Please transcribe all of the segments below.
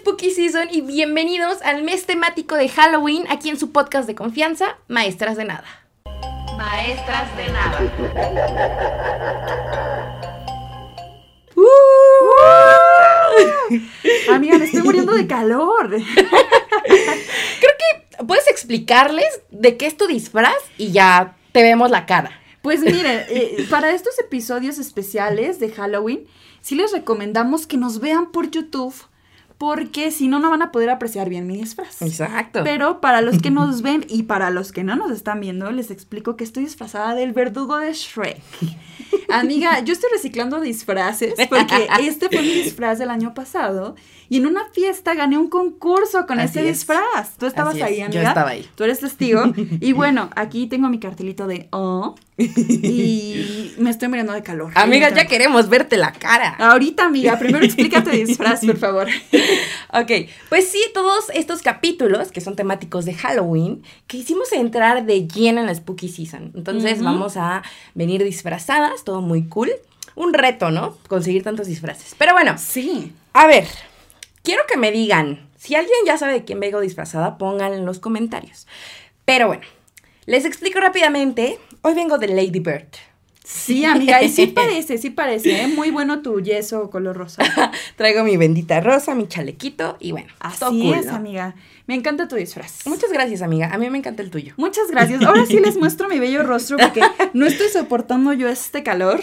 Spooky Season y bienvenidos al mes temático de Halloween aquí en su podcast de confianza, Maestras de Nada. Maestras de Nada. Amiga, me estoy muriendo de calor. Creo que puedes explicarles de qué es tu disfraz y ya te vemos la cara. Pues miren, eh, para estos episodios especiales de Halloween, sí les recomendamos que nos vean por YouTube. Porque si no, no van a poder apreciar bien mi disfraz. Exacto. Pero para los que nos ven y para los que no nos están viendo, les explico que estoy disfrazada del verdugo de Shrek. Amiga, yo estoy reciclando disfraces porque este fue mi disfraz del año pasado y en una fiesta gané un concurso con Así ese es. disfraz. Tú estabas Así es, ahí, yo amiga. estaba ahí. Tú eres testigo. Y bueno, aquí tengo mi cartelito de oh y me estoy muriendo de calor. Amiga, ya queremos verte la cara. Ahorita, amiga, primero explícate disfraz, por favor. Ok, pues sí, todos estos capítulos que son temáticos de Halloween, quisimos entrar de lleno en la Spooky Season. Entonces vamos a venir disfrazadas, todo muy cool. Un reto, ¿no? Conseguir tantos disfraces. Pero bueno, Sí. a ver, quiero que me digan, si alguien ya sabe de quién vengo disfrazada, pónganlo en los comentarios. Pero bueno, les explico rápidamente. Hoy vengo de Lady Bird. Sí, amiga, y sí parece, sí parece, ¿eh? Muy bueno tu yeso color rosa. Traigo mi bendita rosa, mi chalequito y bueno, Así cool, es, ¿no? amiga. Me encanta tu disfraz. Muchas gracias, amiga. A mí me encanta el tuyo. Muchas gracias. Ahora sí les muestro mi bello rostro porque no estoy soportando yo este calor.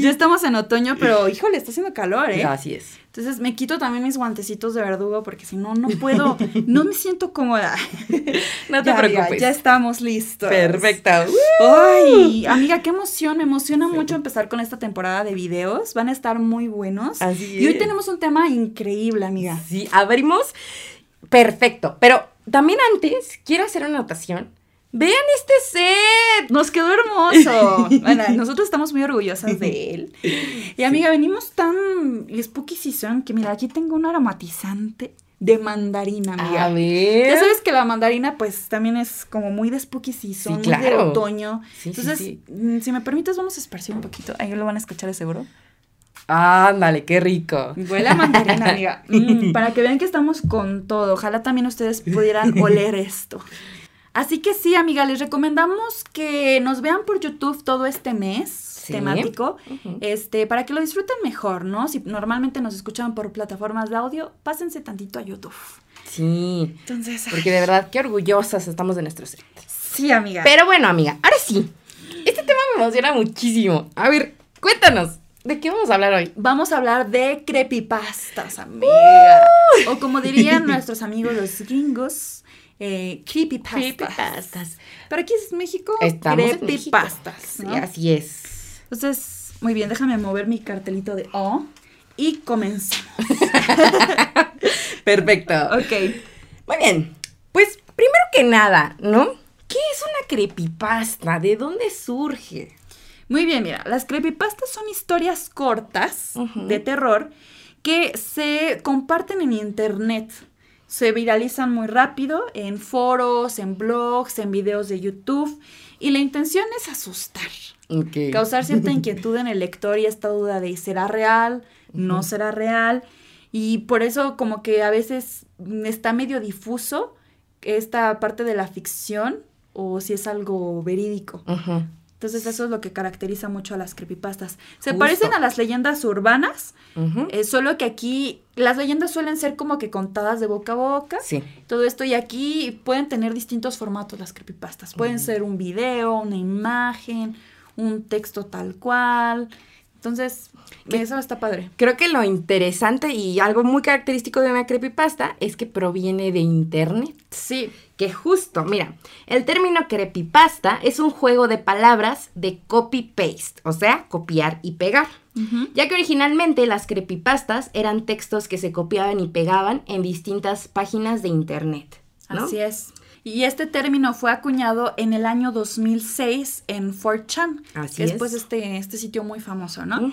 Ya estamos en otoño, pero híjole, está haciendo calor, ¿eh? Así es. Entonces me quito también mis guantecitos de verdugo porque si no, no puedo, no me siento cómoda. No te Ya, amiga, preocupes. ya estamos listos. Perfecto. Ay, amiga, qué emoción, me emociona mucho empezar con esta temporada de videos, van a estar muy buenos. Así Y hoy es. tenemos un tema increíble, amiga. Sí, abrimos. Perfecto. Pero también antes quiero hacer una anotación. Vean este set. Nos quedó hermoso. Bueno, nosotros estamos muy orgullosas de él. Y amiga, venimos tan spooky season que mira, aquí tengo un aromatizante de mandarina, amiga. A ver. Ya sabes que la mandarina, pues, también es como muy de spooky season, Sí, muy de otoño. Sí, Entonces, sí. mm, si me permites, vamos a esparcir un poquito. Ahí lo van a escuchar de seguro. Ándale, qué rico. Huele a mandarina, amiga. Mm, para que vean que estamos con todo. Ojalá también ustedes pudieran oler esto. Así que sí, amiga, les recomendamos que nos vean por YouTube todo este mes Sí. temático, este, para que lo disfruten mejor, ¿no? Si normalmente nos escuchan por plataformas de audio, pásense tantito a YouTube. Sí. Entonces, ay, Porque de verdad, qué orgullosas estamos de nuestro set. sí, amiga. Pero bueno, amiga, ahora sí. Este tema me emociona muchísimo. A ver, cuéntanos. ¿De qué vamos a hablar hoy? Vamos a hablar de creepypastas, amiga. O como dirían nuestros amigos los gringos, eh, creepypastas. Creepypastas. Pero aquí es México, Estamos en México. creepypastas. Sí, ¿no? así es. Entonces, muy bien, déjame mover mi cartelito de O y comenzamos. Perfecto. Ok. Muy bien. Pues, primero que nada, ¿no? ¿Qué es una creepypasta? ¿De dónde surge? Muy bien, mira, las creepypastas son historias cortas de terror que se comparten en internet. Se viralizan muy rápido en foros, en blogs, en videos de YouTube. Y la intención es asustar. Causar cierta inquietud en el lector y esta duda de ¿será real? ¿No será real? Y por eso como que a veces está medio difuso esta parte de la ficción o si es algo verídico. Entonces eso es lo que caracteriza mucho a las creepypastas. Se Justo. parecen a las leyendas urbanas, eh, solo que aquí las leyendas suelen ser como que contadas de boca a boca. Sí. Todo esto y aquí pueden tener distintos formatos las creepypastas. Pueden ser un video, una imagen, un texto tal cual. Entonces, eso está padre. Creo que lo interesante y algo muy característico de una creepypasta es que proviene de internet. Sí. Que justo, mira, el término creepypasta es un juego de palabras de copy-paste, o sea, copiar y pegar. Ya que originalmente las creepypastas eran textos que se copiaban y pegaban en distintas páginas de internet. ¿no? Así es. Y este término fue acuñado en el año 2006 en 4chan, Así que es, es. pues este, este sitio muy famoso, ¿no?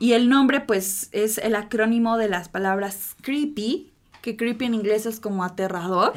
Y el nombre pues es el acrónimo de las palabras creepy, que creepy en inglés es como aterrador,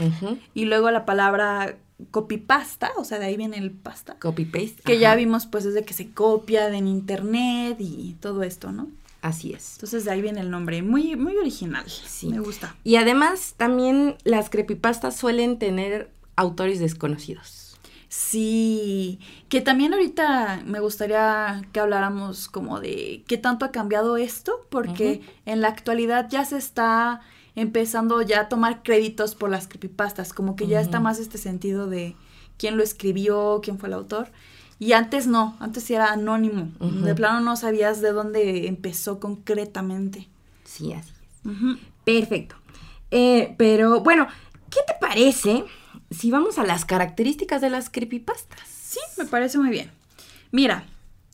y luego la palabra copypasta, o sea, de ahí viene el pasta. Copy-paste. Que ya vimos pues desde que se copia de en internet y todo esto, ¿no? Así es. Entonces de ahí viene el nombre. Muy, muy original. Sí. Me gusta. Y además también las creepypastas suelen tener autores desconocidos. Sí, que también ahorita me gustaría que habláramos como de qué tanto ha cambiado esto, porque en la actualidad ya se está empezando ya a tomar créditos por las creepypastas, como que ya está más este sentido de quién lo escribió, quién fue el autor. Y antes no, antes era anónimo. De plano no sabías de dónde empezó concretamente. Sí, así es. Perfecto. Eh, pero bueno, ¿qué te parece si vamos a las características de las creepypastas? Sí, me parece muy bien. Mira,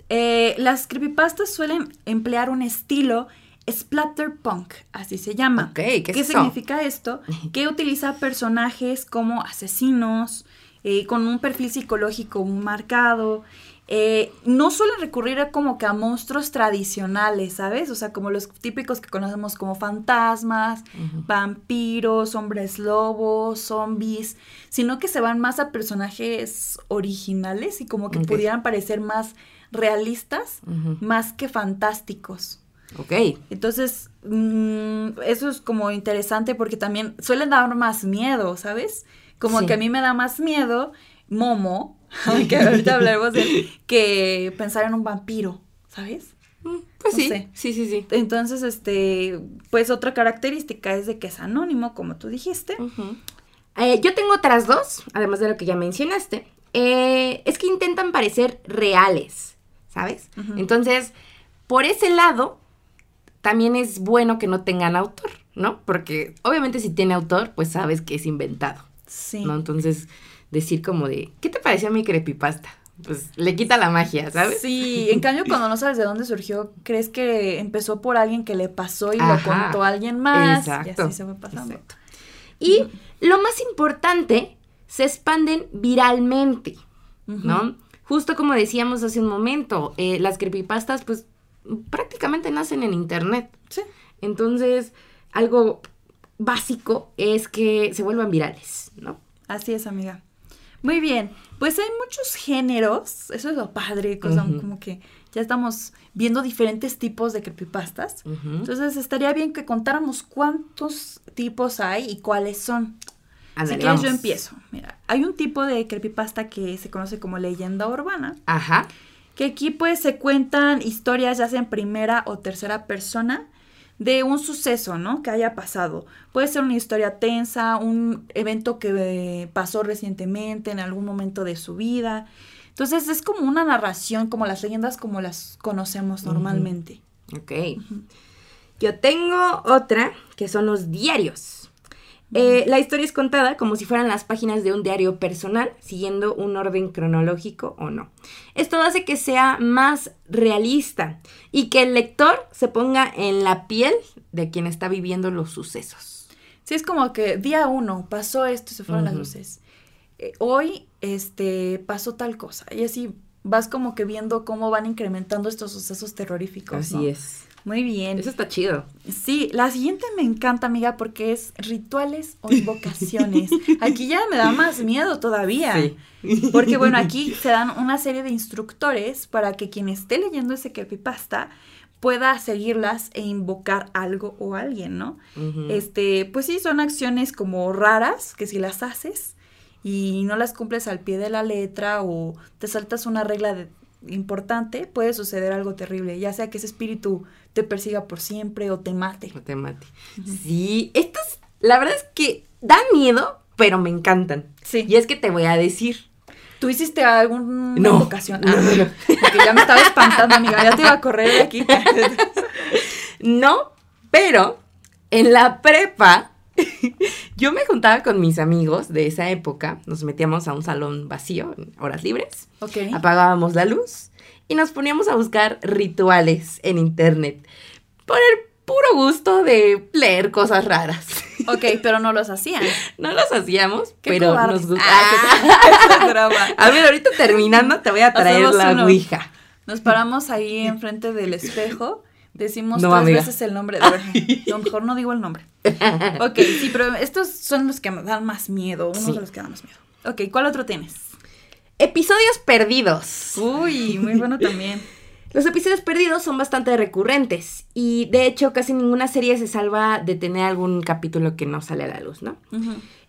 eh, las creepypastas suelen emplear un estilo splatterpunk, así se llama. Ok, ¿qué es significa esto? Que utiliza personajes como asesinos, eh, con un perfil psicológico muy marcado. eh, no suelen recurrir a como que a monstruos tradicionales, ¿sabes? O sea, como los típicos que conocemos como fantasmas, vampiros, hombres lobos, zombies, sino que se van más a personajes originales y como que pudieran parecer más realistas, más que fantásticos. Ok. Entonces, mm, eso es como interesante porque también suelen dar más miedo, ¿sabes? Como Sí. que a mí me da más miedo Momo, que ahorita hablaremos de él, que pensar en un vampiro, ¿sabes? Mm, Pues No sí, sé. sí, sí, sí. Entonces, este, pues otra característica es de que es anónimo, como tú dijiste. Eh, yo tengo otras dos, además de lo que ya mencionaste. Eh, es que intentan parecer reales, ¿sabes? Entonces, por ese lado, también es bueno que no tengan autor, ¿no? Porque obviamente si tiene autor, pues sabes que es inventado, Sí. ¿no? Entonces, decir como de, ¿qué te pareció mi creepypasta? Pues le quita la magia, ¿sabes? Sí, en cambio cuando no sabes de dónde surgió, crees que empezó por alguien que le pasó y lo contó a alguien más. Exacto. Y así se fue pasando. Exacto. Y lo más importante, se expanden viralmente. ¿no? Justo como decíamos hace un momento, eh, las creepypastas pues prácticamente nacen en internet. Sí. Entonces, algo básico es que se vuelvan virales, ¿no? Así es, amiga. Muy bien, pues hay muchos géneros, eso es lo padre, cosa como que ya estamos viendo diferentes tipos de creepypastas. Entonces estaría bien que contáramos cuántos tipos hay y cuáles son. Si quieres yo empiezo. Mira, hay un tipo de creepypasta que se conoce como leyenda urbana, Ajá. Que aquí pues se cuentan historias ya sea en primera o tercera persona de un suceso, ¿no? Que haya pasado. Puede ser una historia tensa, un evento que eh, pasó recientemente en algún momento de su vida. Entonces es como una narración, como las leyendas como las conocemos normalmente. Ok. Yo tengo otra que son los diarios. Eh, la historia es contada como si fueran las páginas de un diario personal, siguiendo un orden cronológico o no. Esto hace que sea más realista y que el lector se ponga en la piel de quien está viviendo los sucesos. Sí, es como que día uno pasó esto y se fueron las luces. Eh, hoy, este, pasó tal cosa. Y así vas como que viendo cómo van incrementando estos sucesos terroríficos. ¿no? es. Muy bien. Eso está chido. Sí, la siguiente me encanta, amiga, porque es rituales o invocaciones. Aquí ya me da más miedo todavía. Porque bueno, aquí se dan una serie de instructores para que quien esté leyendo ese creepypasta pueda seguirlas e invocar algo o alguien, ¿no? Este, pues sí, son acciones como raras, que si las haces y no las cumples al pie de la letra o te saltas una regla de- importante, puede suceder algo terrible, ya sea que ese espíritu te persiga por siempre o te mate. No te mate. Sí, estas, la verdad es que dan miedo, pero me encantan. Sí. Y es que te voy a decir. ¿Tú hiciste alguna No. invocación? No, Ah, no. porque ya me estaba espantando, amiga, ya te iba a correr de aquí. No, pero en la prepa yo me juntaba con mis amigos de esa época, nos metíamos a un salón vacío en horas libres, apagábamos la luz y nos poníamos a buscar rituales en internet por el puro gusto de leer cosas raras. Ok, pero no los hacían. No los hacíamos, Qué pero nos gusta. Ah, broma. A ver, ahorita terminando te voy a traer Hacemos la uno. ouija. Nos paramos ahí enfrente del espejo, decimos No, tres amiga. veces el nombre. De verdad. No, mejor no digo el nombre. Ok, sí, pero estos son los que me dan más miedo, unos Sí. de los que dan más miedo. Ok, ¿cuál otro tienes? Episodios perdidos. Uy, muy bueno también. Los episodios perdidos son bastante recurrentes y de hecho casi ninguna serie se salva de tener algún capítulo que no sale a la luz, ¿no?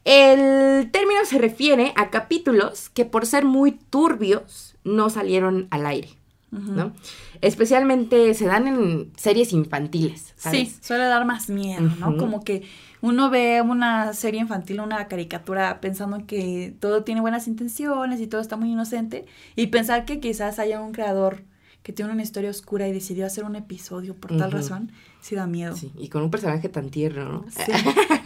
El término se refiere a capítulos que por ser muy turbios no salieron al aire, ¿no? Especialmente se dan en series infantiles, ¿sabes? Sí, suele dar más miedo, ¿no? Como que uno ve una serie infantil, una caricatura, pensando que todo tiene buenas intenciones y todo está muy inocente, y pensar que quizás haya un creador que tiene una historia oscura y decidió hacer un episodio por tal razón, sí da miedo. Sí, y con un personaje tan tierno, ¿no? Sí.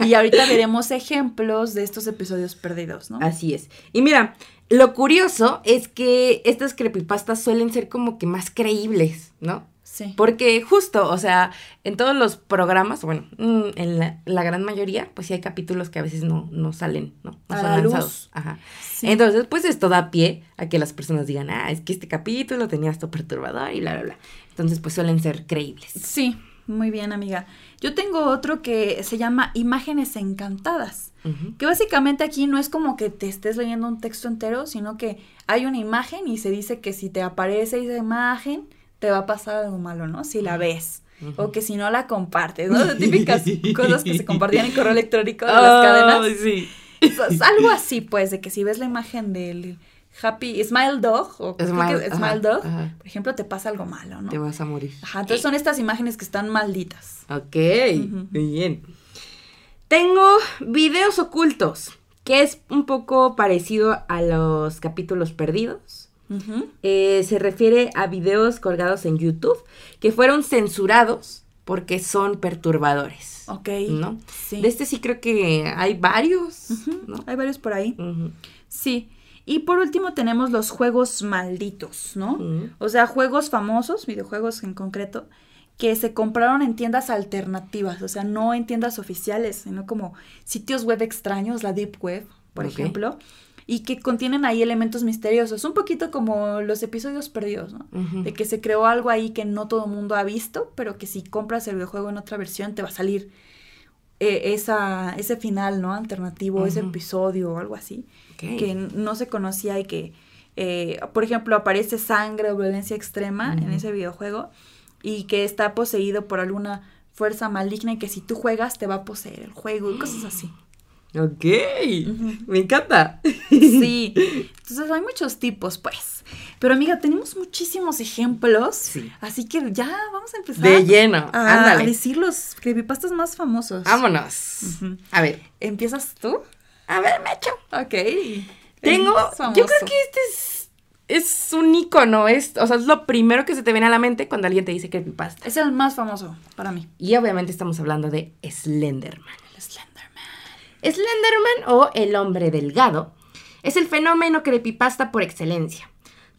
Y ahorita veremos ejemplos de estos episodios perdidos, ¿no? Así es. Y mira, lo curioso es que estas creepypastas suelen ser como que más creíbles, ¿no? Sí. Porque justo, o sea, en todos los programas, bueno, mm, en la, la gran mayoría, pues sí hay capítulos que a veces no, no salen, ¿no? No A son la luz. lanzados. Ajá. Sí. Entonces, pues esto da pie a que las personas digan, ah, es que este capítulo tenía esto perturbador y bla, bla, bla. Entonces, pues suelen ser creíbles. Sí, muy bien, amiga. Yo tengo otro que se llama Imágenes Encantadas. Que básicamente aquí no es como que te estés leyendo un texto entero, sino que hay una imagen y se dice que si te aparece esa imagen, te va a pasar algo malo, ¿no? Si la ves. O que si no la compartes, ¿no? De típicas cosas que se compartían en correo electrónico de las cadenas. Ay, sí. Es- es algo así, pues, de que si ves la imagen del Happy Smile Dog, o Smile, que ajá, Smile Dog, ajá. por ejemplo, te pasa algo malo, ¿no? Te vas a morir. Ajá, entonces son estas imágenes que están malditas. Ok, muy bien. Tengo videos ocultos, que es un poco parecido a los capítulos perdidos. Eh, se refiere a videos colgados en YouTube que fueron censurados porque son perturbadores. Ok. ¿No? Sí. De este sí creo que hay varios. ¿no? Hay varios por ahí. Sí. Y por último tenemos los juegos malditos, ¿no? O sea, juegos famosos, videojuegos en concreto, que se compraron en tiendas alternativas, o sea, no en tiendas oficiales, sino como sitios web extraños, la Deep Web, por ejemplo, y que contienen ahí elementos misteriosos, un poquito como los episodios perdidos, ¿no? De que se creó algo ahí que no todo el mundo ha visto, pero que si compras el videojuego en otra versión te va a salir eh, esa, ese final, ¿no? Alternativo, ese episodio o algo así que no se conocía y que, eh, por ejemplo, aparece sangre o violencia extrema en ese videojuego y que está poseído por alguna fuerza maligna y que si tú juegas te va a poseer el juego y cosas así. Ok. Me encanta. Sí, entonces hay muchos tipos, pues. Pero amiga, tenemos muchísimos ejemplos, Sí. así que ya vamos a empezar De lleno. a, a decir los creepypastas más famosos. Vámonos. A ver. ¿Empiezas tú? A ver, Mecho. Ok. Tengo. Yo creo que este es. Es un icono, es, o sea, es lo primero que se te viene a la mente cuando alguien te dice creepypasta. Es el más famoso para mí. Y obviamente estamos hablando de Slenderman. El Slenderman. Slenderman o el hombre delgado es el fenómeno creepypasta por excelencia.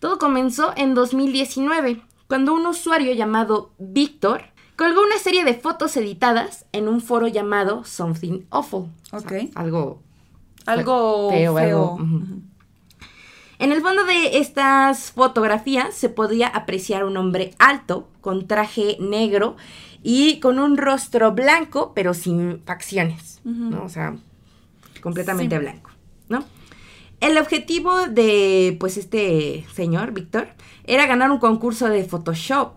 Todo comenzó en 2019, cuando un usuario llamado Víctor colgó una serie de fotos editadas en un foro llamado Something Awful. O sea, Ok. algo Algo Feo, feo. algo. En el fondo de estas fotografías se podía apreciar un hombre alto, con traje negro y con un rostro blanco, pero sin facciones. O sea, completamente Sí. blanco, ¿no? El objetivo de, pues, este señor, Víctor, era ganar un concurso de Photoshop,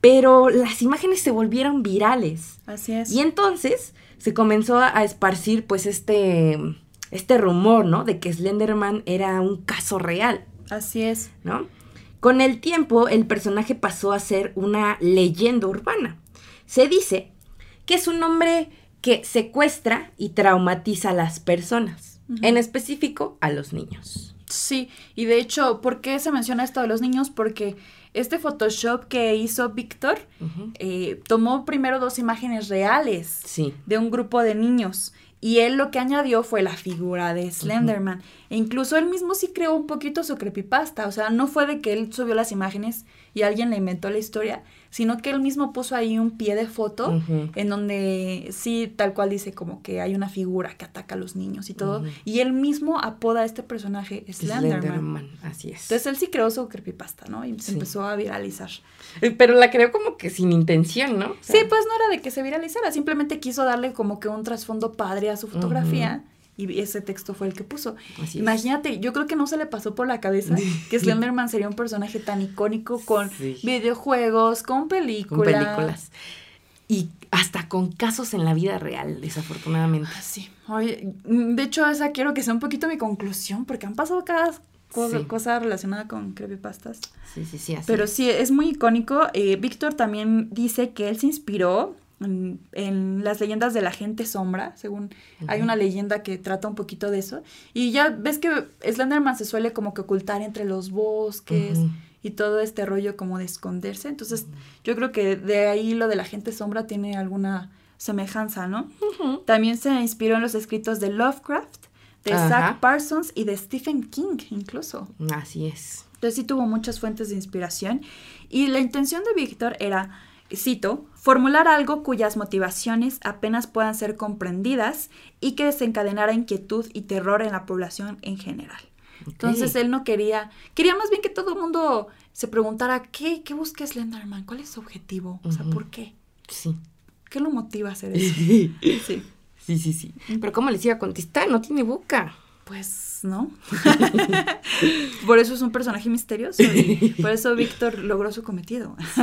pero las imágenes se volvieron virales. Así es. Y entonces se comenzó a esparcir pues este, este rumor, ¿no? De que Slenderman era un caso real, Así es. ¿no? Con el tiempo el personaje pasó a ser una leyenda urbana. Se dice que es un hombre que secuestra y traumatiza a las personas, en específico a los niños. Sí, y de hecho, ¿por qué se menciona esto de los niños? Porque este Photoshop que hizo Víctor eh, tomó primero dos imágenes reales Sí. de un grupo de niños. Y él lo que añadió fue la figura de Slenderman. E incluso él mismo sí creó un poquito su creepypasta. O sea, no fue de que él subió las imágenes y alguien le inventó la historia, sino que él mismo puso ahí un pie de foto en donde sí, tal cual dice como que hay una figura que ataca a los niños y todo. Y él mismo apoda a este personaje Slenderman. Slenderman, así es. Entonces él sí creó su creepypasta, ¿no? Y se Sí. empezó a viralizar. Eh, Pero la creó como que sin intención, ¿no? O sea, Sí, pues no era de que se viralizara, simplemente quiso darle como que un trasfondo padre a su fotografía Y ese texto fue el que puso. Así es. Imagínate, yo creo que no se le pasó por la cabeza que Slenderman sería un personaje tan icónico con Sí. videojuegos, con películas. Con películas. Y hasta con casos en la vida real, desafortunadamente. Sí. Oye, de hecho, esa quiero que sea un poquito mi conclusión, porque han pasado cada cosa, Sí. cosa relacionada con creepypastas. Sí, sí, sí, así. Pero sí, es muy icónico. Eh, Víctor también dice que él se inspiró en, en las leyendas de la gente sombra, según hay una leyenda que trata un poquito de eso. Y ya ves que Slenderman se suele como que ocultar entre los bosques y todo este rollo como de esconderse. Entonces, yo creo que de ahí lo de la gente sombra tiene alguna semejanza, ¿no? También se inspiró en los escritos de Lovecraft, de. Zach Parsons y de Stephen King incluso. Así es. Entonces sí tuvo muchas fuentes de inspiración y la intención de Víctor era, cito, formular algo cuyas motivaciones apenas puedan ser comprendidas y que desencadenara inquietud y terror en la población en general. Entonces él no quería, quería más bien que todo el mundo se preguntara, ¿qué, qué busca Slenderman? ¿Cuál es su objetivo? O sea. ¿por qué? Sí. ¿Qué lo motiva a hacer eso? Sí. Sí, sí, sí. Pero ¿cómo les iba a contestar? No tiene boca. Pues no. por eso es un personaje misterioso y por eso Víctor logró su cometido. Sí.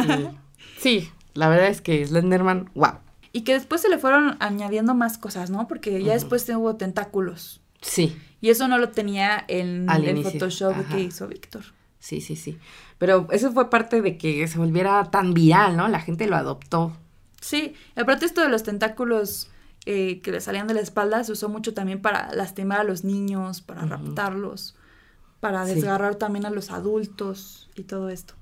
Sí, la verdad es que Slenderman, wow. Y que después se le fueron añadiendo más cosas, ¿no? Porque ya después hubo tentáculos. Sí, Y eso no lo tenía en Al el inicio, Photoshop ajá. que hizo Víctor. sí, sí, sí. Pero eso fue parte de que se volviera tan viral, ¿no? La gente lo adoptó. Sí, aparte esto de los tentáculos eh, que le salían de la espalda se usó mucho también para lastimar a los niños, para raptarlos, para Sí. desgarrar también a los adultos y todo esto.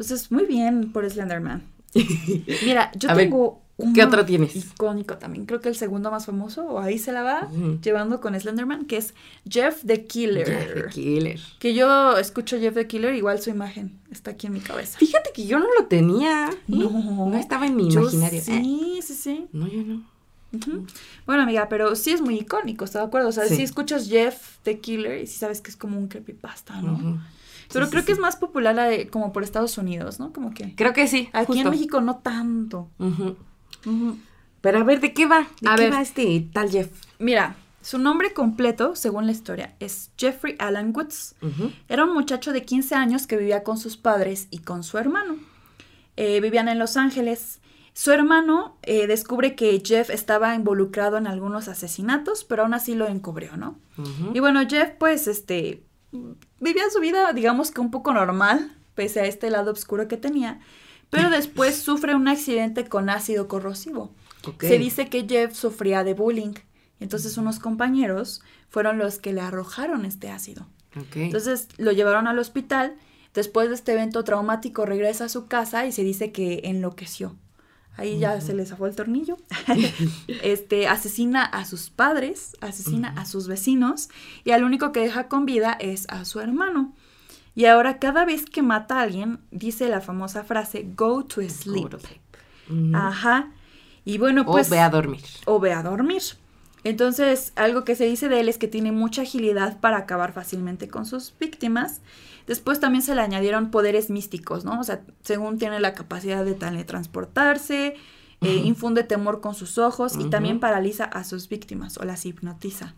Entonces, muy bien por Slenderman. Mira, yo A ver, tengo ¿qué uno otro tienes? Icónico también. Creo que el segundo más famoso, o ahí se la va llevando con Slenderman, que es Jeff the Killer. Jeff the Killer. Que yo escucho Jeff the Killer, igual su imagen está aquí en mi cabeza. Fíjate que yo no lo tenía. No. No estaba en mi imaginario. Eh, Sí, sí, sí. No, yo no. Bueno, amiga, pero sí es muy icónico, ¿estás de acuerdo? O sea, Sí. si escuchas Jeff the Killer y sí sabes que es como un creepypasta, ¿no? Pero Sí, creo sí, que sí. es más popular la de- como por Estados Unidos, ¿no? Como que Creo que sí. aquí en. México no tanto. Pero a ver, ¿de qué va? ¿De A qué ver. va este tal Jeff? Mira, su nombre completo, según la historia, es Jeffrey Alan Woods. Era un muchacho de 15 años que vivía con sus padres y con su hermano. Eh, vivían en Los Ángeles. Su hermano eh, descubre que Jeff estaba involucrado en algunos asesinatos, pero aún así lo encubrió, ¿no? Y bueno, Jeff, pues, este, vivía su vida, digamos que un poco normal, pese a este lado oscuro que tenía, pero después sufre un accidente con ácido corrosivo. Se dice que Jeff sufría de bullying, entonces unos compañeros fueron los que le arrojaron este ácido. Entonces lo llevaron al hospital, después de este evento traumático regresa a su casa y se dice que enloqueció. Ahí ya se le zafó el tornillo. este asesina a sus padres, asesina a sus vecinos y al único que deja con vida es a su hermano. Y ahora cada vez que mata a alguien dice la famosa frase go to sleep. Go to sleep. Ujú. Ajá. Y bueno, o pues ve a dormir. o ve a dormir. Entonces, algo que se dice de él es que tiene mucha agilidad para acabar fácilmente con sus víctimas. Después también se le añadieron poderes místicos, ¿no? O sea, según tiene la capacidad de teletransportarse, eh, infunde temor con sus ojos y también paraliza a sus víctimas o las hipnotiza.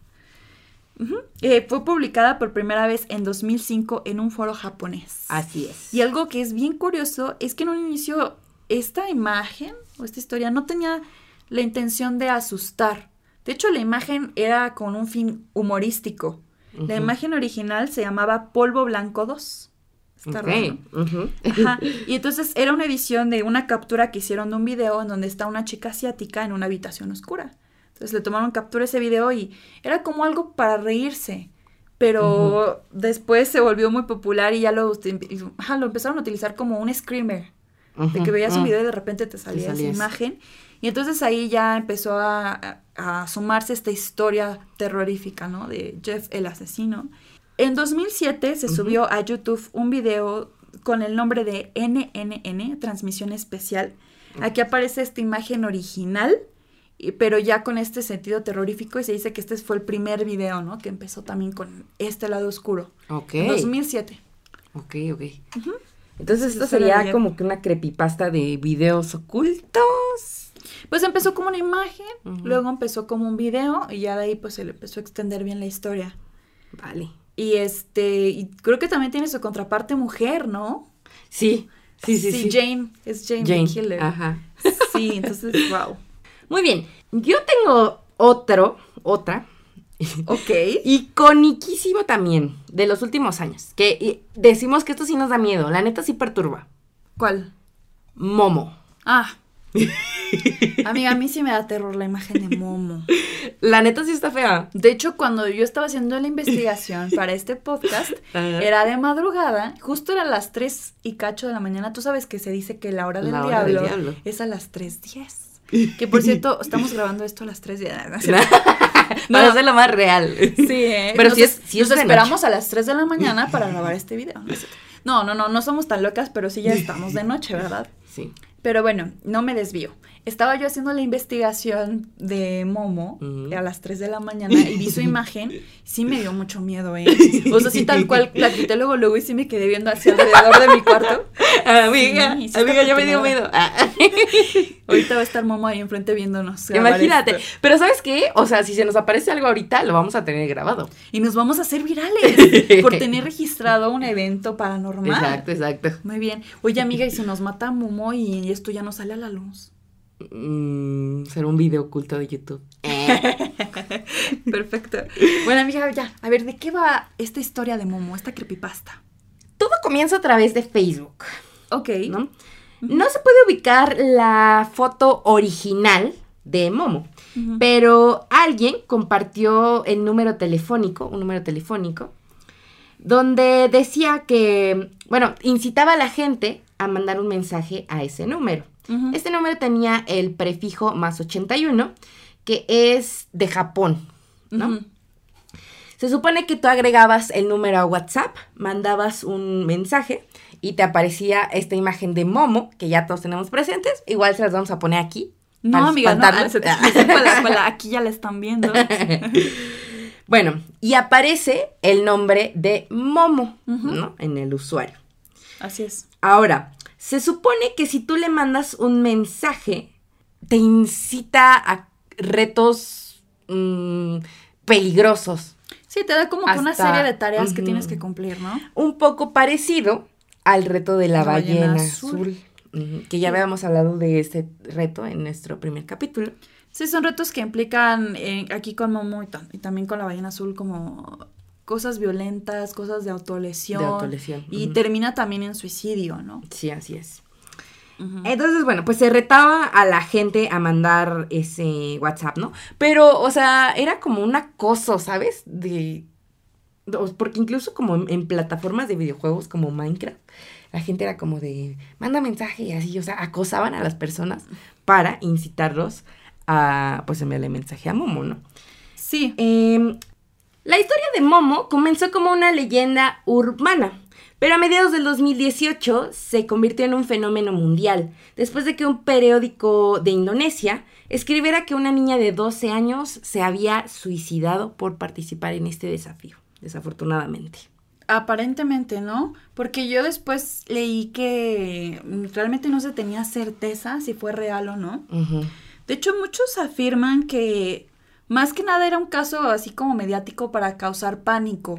Eh, fue publicada por primera vez en 2005 en un foro japonés. Así es. Y algo que es bien curioso es que en un inicio esta imagen o esta historia no tenía la intención de asustar. De hecho, la imagen era con un fin humorístico. La imagen original se llamaba Polvo Blanco 2. Está raro, ¿no? Ujú. Ajá. Y entonces era una edición de una captura que hicieron de un video en donde está una chica asiática en una habitación oscura. Entonces le tomaron captura a ese video y era como algo para reírse. Pero después se volvió muy popular y ya lo, ajá, lo empezaron a utilizar como un screamer. De que veías un Mm. video y de repente te salía esa salía eso. imagen. Y entonces ahí ya empezó a, a- a sumarse esta historia terrorífica, ¿no? De Jeff el asesino. En 2007 se Ujú. subió a YouTube un video con el nombre de NNN, Transmisión Especial. Aquí aparece esta imagen original, pero ya con este sentido terrorífico y se dice que este fue el primer video, ¿no? Que empezó también con este lado oscuro. Ok. En 2007. Ok, ok. Entonces esto sería como que una creepypasta de videos ocultos. Pues empezó como una imagen, luego empezó como un video y ya de ahí pues se le empezó a extender bien la historia. Vale. Y este, y creo que también tiene su contraparte mujer, ¿no? Sí, sí, sí, sí. Jane, es Jane, the Jane. Killer. Ajá. Sí, entonces, wow. Muy bien. Yo tengo otro, otra, Ok. iconiquísimo también, de los últimos años. Que decimos que esto sí nos da miedo. La neta sí perturba. ¿Cuál? Momo. Ah. Amiga, a mí sí me da terror la imagen de Momo. La neta sí está fea. De hecho, cuando yo estaba haciendo la investigación para este podcast, Ajá. era de madrugada, justo era las 3 y cacho de la mañana. Tú sabes que se dice que la hora del, La hora del diablo, es a las 3.10. Que por cierto, estamos grabando esto a las 3.10. Para hacerlo más real. Sí, ¿eh? Pero Nos sí es- es nos de esperamos a las 3 de la mañana para grabar este video. ¿no? No, no, no, no somos tan locas, pero sí ya estamos de noche, ¿verdad? Sí. Pero bueno, no me desvío. Estaba yo haciendo la investigación de Momo a las 3 de la mañana y vi su imagen. Sí me dio mucho miedo, ¿eh? O sea, sí tal cual la quité luego, luego y sí me quedé viendo hacia alrededor de mi cuarto. Amiga, Sí, amiga, ya me dio miedo. Ah. Ahorita va a estar Momo ahí enfrente viéndonos. Imagínate. esto. Pero ¿sabes qué? O sea, si se nos aparece algo ahorita, lo vamos a tener grabado. Y nos vamos a hacer virales por tener registrado un evento paranormal. Exacto, exacto. Muy bien. Oye, amiga, y se nos mata Momo y esto ya no sale a la luz. Mm, será un video oculto de YouTube. Eh. Perfecto. Bueno, amiga, ya. A ver, ¿de qué va esta historia de Momo, esta creepypasta? Todo comienza a través de Facebook, Ok. ¿no? No se puede ubicar la foto original de Momo, pero alguien compartió el número telefónico, un número telefónico, donde decía que, bueno, incitaba a la gente a mandar un mensaje a ese número. Este número tenía el prefijo más 81, que es de Japón, ¿no? Se supone que tú agregabas el número a WhatsApp, mandabas un mensaje y te aparecía esta imagen de Momo, que ya todos tenemos presentes. Igual se las vamos a poner aquí. No, para amiga, no. se- Aquí ya la están viendo. Bueno, y aparece el nombre de Momo. ¿no? En el usuario. Así es. Ahora, se supone que si tú le mandas un mensaje, te incita a retos mm, peligrosos. Sí, te da como que una serie de tareas que tienes que cumplir, ¿no? Un poco parecido al reto de la, La ballena, ballena azul. Que ya habíamos hablado de este reto en nuestro primer capítulo. Sí, son retos que implican eh, aquí con Momo y, ta- y también con la ballena azul como cosas violentas, cosas de autolesión. De autolesión, Y termina también en suicidio, ¿no? Sí, así es. Entonces, bueno, pues se retaba a la gente a mandar ese WhatsApp, ¿no? Pero, o sea, era como un acoso, ¿sabes? De. Porque incluso como en, en plataformas de videojuegos como Minecraft, la gente era como de, manda mensaje y así, o sea, acosaban a las personas para incitarlos a, pues, enviarle mensaje a Momo, ¿no? Sí. Em, la historia de Momo comenzó como una leyenda urbana, pero a mediados del 2018 se convirtió en un fenómeno mundial, después de que un periódico de Indonesia escribiera que una niña de 12 años se había suicidado por participar en este desafío, desafortunadamente. Aparentemente, ¿no? Porque yo después leí que realmente no se tenía certeza si fue real o no. De hecho, muchos afirman que más que nada era un caso así como mediático para causar pánico.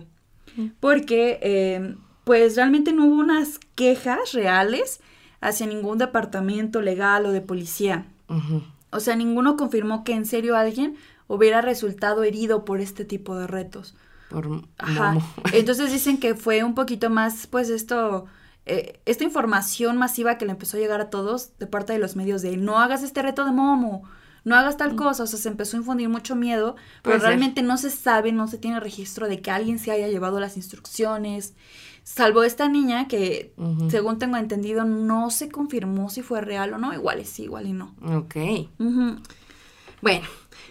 Porque, eh, pues realmente no hubo unas quejas reales hacia ningún departamento legal o de policía. Ujú. O sea, ninguno confirmó que en serio alguien hubiera resultado herido por este tipo de retos. Por Ajá. Entonces dicen que fue un poquito más, pues esto, eh, esta información masiva que le empezó a llegar a todos de parte de los medios de no hagas este reto de Momo, no hagas tal cosa, o sea, se empezó a infundir mucho miedo, pero ser. realmente no se sabe, no se tiene registro de que alguien se haya llevado las instrucciones, salvo esta niña que, según tengo entendido, no se confirmó si fue real o no, igual y sí, igual y no. Ok. Bueno,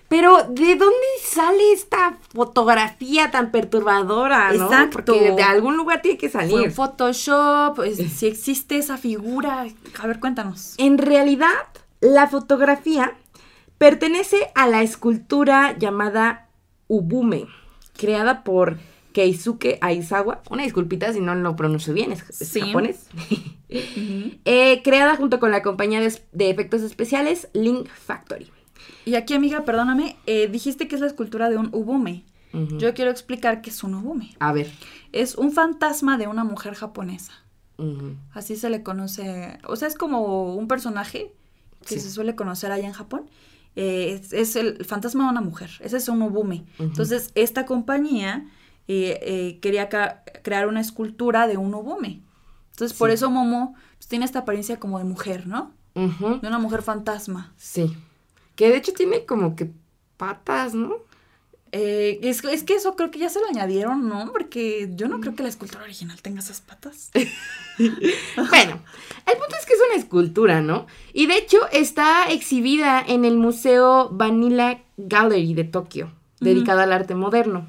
pero ¿de dónde sale esta fotografía tan perturbadora, no? Exacto. Porque de algún lugar tiene que Fue salir. un Photoshop, es- si existe esa figura, a ver, cuéntanos. En realidad, la fotografía pertenece a la escultura llamada Ubume, creada por Keisuke Aizawa. Una disculpita si no lo pronuncio bien, es, es Sí. japonés. Eh, creada junto con la compañía de, de efectos especiales Link Factory. Y aquí, amiga, perdóname, eh, dijiste que es la escultura de un ubume. Yo quiero explicar qué es un ubume. A ver. Es un fantasma de una mujer japonesa. Así se le conoce. O sea, es como un personaje que Sí. se suele conocer allá en Japón. Eh, es, es el fantasma de una mujer. Ese es un ubume. Ujú. Entonces, esta compañía eh, eh, quería crear una escultura de un ubume. Entonces, por eso Momo pues, tiene esta apariencia como de mujer, ¿no? De una mujer fantasma. Sí. Que de hecho tiene como que patas, ¿no? Eh, es, es que eso creo que ya se lo añadieron, ¿no? Porque yo no creo que la escultura original tenga esas patas. Bueno, el punto es que es una escultura, ¿no? Y de hecho está exhibida en el Museo Vanilla Gallery de Tokio, dedicado al arte moderno.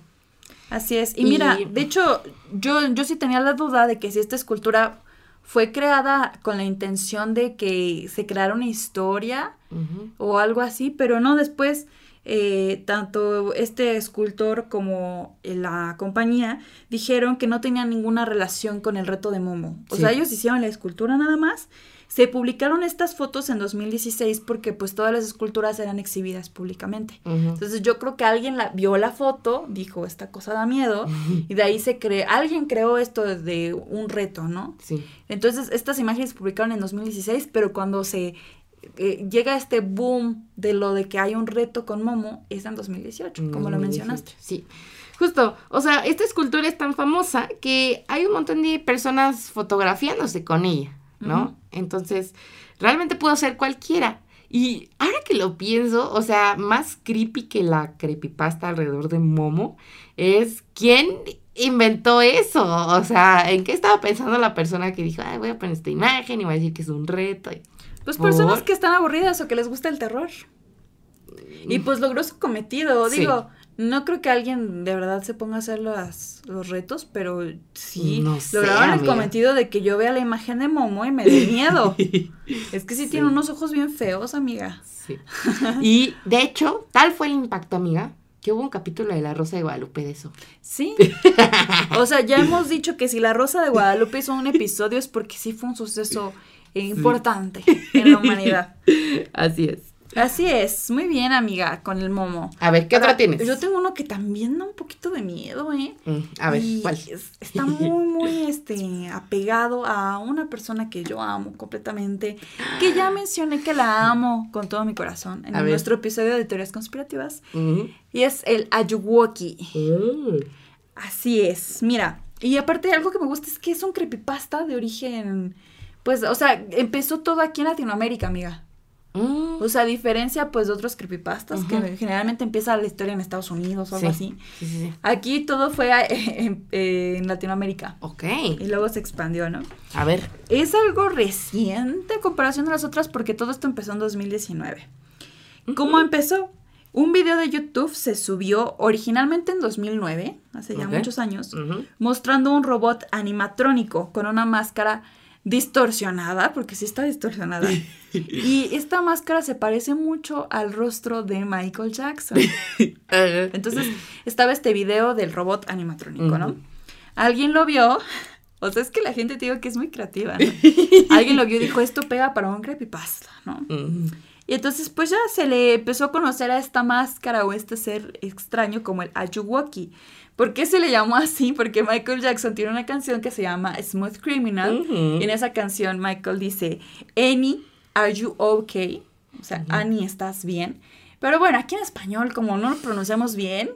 Así es. Y, Y- mira, de hecho, yo, yo sí tenía la duda de que si esta escultura fue creada con la intención de que se creara una historia o algo así, pero no después. Eh, tanto este escultor como la compañía dijeron que no tenían ninguna relación con el reto de Momo. O Sí. sea, ellos hicieron la escultura nada más. Se publicaron estas fotos en 2016 porque pues todas las esculturas eran exhibidas públicamente. Entonces yo creo que alguien la, vio la foto, dijo, esta cosa da miedo, y de ahí se creó, alguien creó esto de un reto, ¿no? Sí. Entonces estas imágenes se publicaron en 2016, pero cuando se eh, llega este boom de lo de que hay un reto con Momo, es en 2018, como lo 2018, mencionaste. Sí. Justo, o sea, esta escultura es tan famosa que hay un montón de personas fotografiándose con ella, ¿no? Entonces, realmente pudo ser cualquiera. Y ahora que lo pienso, o sea, más creepy que la creepypasta alrededor de Momo es quién inventó eso. O sea, ¿en qué estaba pensando la persona que dijo, ay, voy a poner esta imagen y voy a decir que es un reto? Y- Pues personas ¿Por? que están aburridas o que les gusta el terror. Y pues logró su cometido. Sí. Digo, no creo que alguien de verdad se ponga a hacer las, los retos, pero sí No sé, lograron el cometido de que yo vea la imagen de Momo y me dé miedo. es que sí, Sí. tiene unos ojos bien feos, amiga. Sí. Y de hecho, tal fue el impacto, amiga, que hubo un capítulo de La Rosa de Guadalupe de eso. Sí. o sea, ya hemos dicho que si la Rosa de Guadalupe hizo un episodio es porque sí fue un suceso importante en la humanidad. Así es. Así es, muy bien, amiga, con el Momo. A ver, ¿qué Ahora, otra tienes? Yo tengo uno que también da un poquito de miedo, ¿eh? Mm, a ver, Y ¿cuál? es- está muy, muy este, apegado a una persona que yo amo completamente, que ya mencioné que la amo con todo mi corazón en A ver. nuestro episodio de teorías conspirativas, y es el Ayuwoki. Mm. Así es, mira, y aparte algo que me gusta es que es un creepypasta de origen, pues, o sea, empezó todo aquí en Latinoamérica, amiga. Mm. O sea, a diferencia pues de otros creepypastas, que generalmente empieza la historia en Estados Unidos o algo Sí. así. Sí, sí, sí. Aquí todo fue en, en Latinoamérica. Ok. Y luego se expandió, ¿no? A ver. Es algo reciente en comparación a las otras porque todo esto empezó en 2019. ¿Cómo empezó? Un video de YouTube se subió originalmente en 2009, hace ya muchos años, mostrando un robot animatrónico con una máscara distorsionada, porque sí está distorsionada. y esta máscara se parece mucho al rostro de Michael Jackson. Entonces estaba este video del robot animatrónico, ¿no? Alguien lo vio. O sea, es que la gente te digo que es muy creativa, ¿no? Alguien lo vio y dijo, esto pega para un creepypasta, ¿no? Y entonces pues ya se le empezó a conocer a esta máscara o este ser extraño como el Ayuwoki. ¿Por qué se le llamó así? Porque Michael Jackson tiene una canción que se llama Smooth Criminal. Ujú. Y en esa canción Michael dice, Annie, are you okay? O sea, Annie, ¿estás bien? Pero bueno, aquí en español, como no lo pronunciamos bien,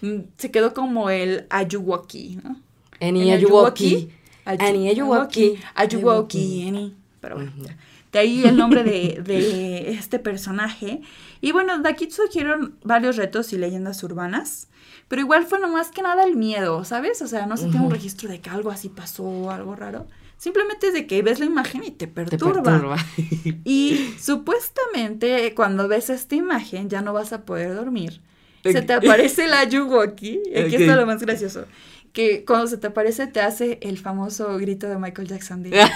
mm, se quedó como el Ayuwoki, ¿no? El Ayuwoki. Ayuwoki. Ayuwoki, Annie. Pero bueno, ya. De ahí el nombre de, de este personaje. Y bueno, de aquí surgieron varios retos y leyendas urbanas. Pero igual fue nomás que nada el miedo, ¿sabes? O sea, no se tiene un registro de que algo así pasó, algo raro. Simplemente es de que ves la imagen y te Te perturba. perturba. Y supuestamente cuando ves esta imagen ya no vas a poder dormir. Se te aparece la Ayuwoki. Aquí Ok. está lo más gracioso. Que cuando se te aparece te hace el famoso grito de Michael Jackson de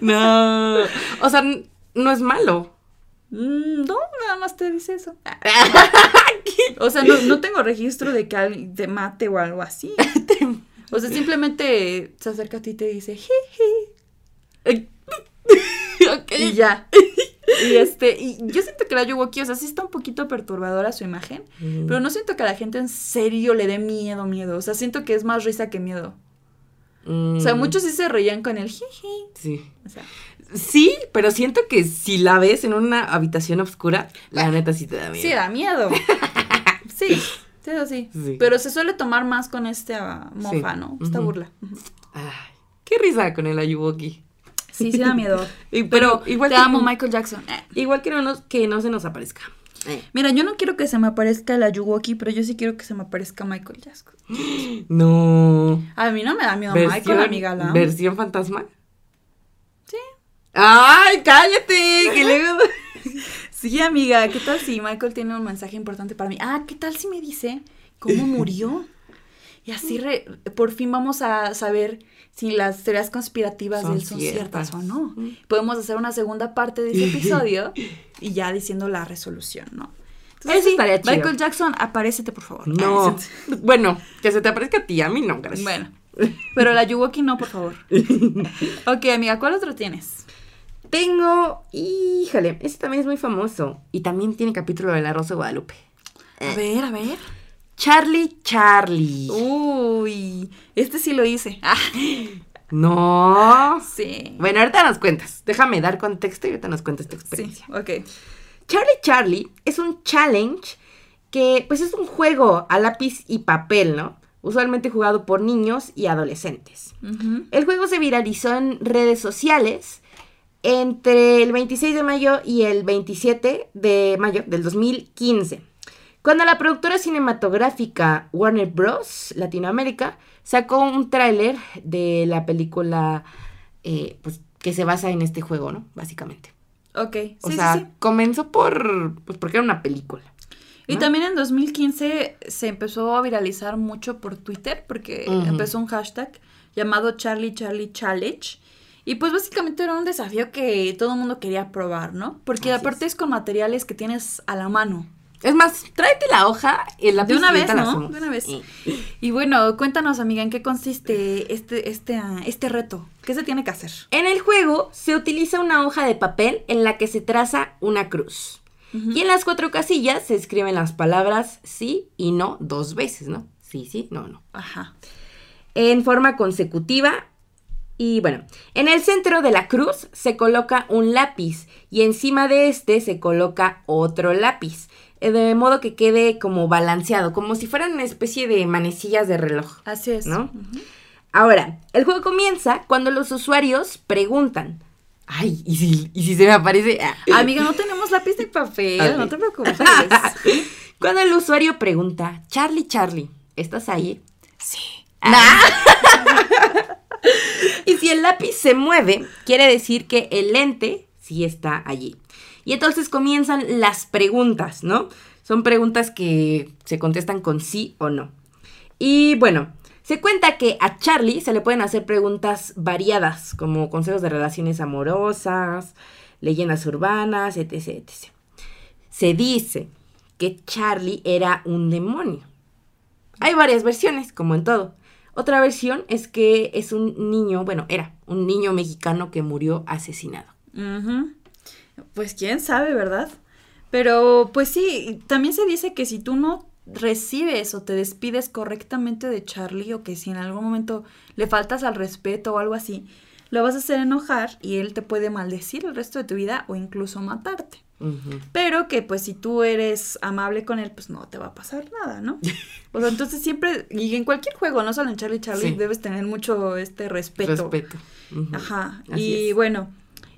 no. O sea, no es malo. "Mm, No, nada más te dice eso. O sea, no, no tengo registro de que alguien te mate o algo así. O sea, simplemente se acerca a ti y te dice. Y ya. Y este, y yo siento que la Yuwoki, o sea, sí está un poquito perturbadora su imagen, Mm. pero no siento que a la gente en serio le dé miedo, miedo. O sea, siento que es más risa que miedo. O sea, Mm, muchos sí se reían con el jiji. Sí. O sea, Sí, pero siento que si la ves en una habitación oscura, la neta sí te da miedo. sí da miedo. sí, sí, eso sí. Sí. Pero se suele tomar más con esta mofa, Sí. ¿no? Esta burla. Ay, qué risa con el Ayuwoki. Sí, sí da miedo. Y- Pero pero igual te que- amo, Michael Jackson. Eh. Igual que no, nos- que no se nos aparezca. Eh. Mira, yo no quiero que se me aparezca la Yuwoki, pero yo sí quiero que se me aparezca Michael Jackson. No. A mí no me da miedo Michael, amiga. la. ¿Versión fantasma? Sí. ¡Ay, cállate! Que luego... Sí, amiga, ¿qué tal si Michael tiene un mensaje importante para mí? Ah, ¿qué tal si me dice cómo murió? Y así re- por fin vamos a saber si las teorías conspirativas Son de él son ciertas. ciertas. o no. Podemos hacer una segunda parte de ese episodio y ya diciendo la resolución, ¿no? Eso estaría chido. Michael Jackson, aparécete, por favor. No. Bueno, que se te aparezca a ti, a mí no, gracias. Bueno, pero la Yuwoki no, por favor. Ok, amiga, ¿cuál otro tienes? Tengo, híjole, este también es muy famoso. Y también tiene capítulo de La Rosa de Guadalupe. A ver, a ver. Charlie Charlie. Uy, este sí lo hice. Ah, No. sí. Bueno, ahorita nos cuentas. Déjame dar contexto y ahorita nos cuentas tu Sí, experiencia. ok. Charlie Charlie es un challenge que pues es un juego a lápiz y papel, ¿no? Usualmente jugado por niños y adolescentes. El juego se viralizó en redes sociales entre el 26 de mayo y el 27 de mayo del 2015, cuando la productora cinematográfica Warner Bros. Latinoamérica sacó un tráiler de la película eh, pues, que se basa en este juego, ¿no? Básicamente. Ok, O sí, sea, sí. comenzó por, pues porque era una película. Y también en 2015 se empezó a viralizar mucho por Twitter porque empezó un hashtag llamado Charlie Charlie Challenge. Y pues básicamente era un desafío que todo el mundo quería probar, ¿no? Porque Así aparte es. con materiales que tienes a la mano. Es más, tráete la hoja, el lápiz De una y vez, la ¿no? De una vez. Y bueno, cuéntanos, amiga, ¿en qué consiste este, este, ah, este reto? ¿Qué se tiene que hacer? En el juego se utiliza una hoja de papel en la que se traza una cruz. Y en las cuatro casillas se escriben las palabras sí y no dos veces, ¿no? Sí, sí, no, no. Ajá. En forma consecutiva. Y bueno, en el centro de la cruz se coloca un lápiz y encima de este se coloca otro lápiz. Eh, De modo que quede como balanceado, como si fueran una especie de manecillas de reloj. Así es. ¿No? Ahora, el juego comienza cuando los usuarios preguntan. Ay, ¿y si, y si se me aparece? Ah. Amiga, no tenemos lápiz ni papel, Ok. no te preocupes. Cuando el usuario pregunta, Charlie, Charlie, ¿estás ahí? sí. Y si el lápiz se mueve, quiere decir que el lente sí está allí. Y entonces comienzan las preguntas, ¿no? Son preguntas que se contestan con sí o no. Y bueno, se cuenta que a Charlie se le pueden hacer preguntas variadas, como consejos de relaciones amorosas, leyendas urbanas, etc. etc. Se dice que Charlie era un demonio. Hay varias versiones, como en todo. Otra versión es que es un niño, bueno, era un niño mexicano que murió asesinado. Pues quién sabe, ¿verdad? Pero pues sí, también se dice que si tú no recibes o te despides correctamente de Charlie o que si en algún momento le faltas al respeto o algo así, lo vas a hacer enojar y él te puede maldecir el resto de tu vida o incluso matarte. Pero que pues si tú eres amable con él, pues no te va a pasar nada, ¿no? O sea, entonces siempre, y en cualquier juego, no solo en Charlie Charlie, Sí. debes tener mucho este respeto. Respeto. Ajá. Así y es. bueno,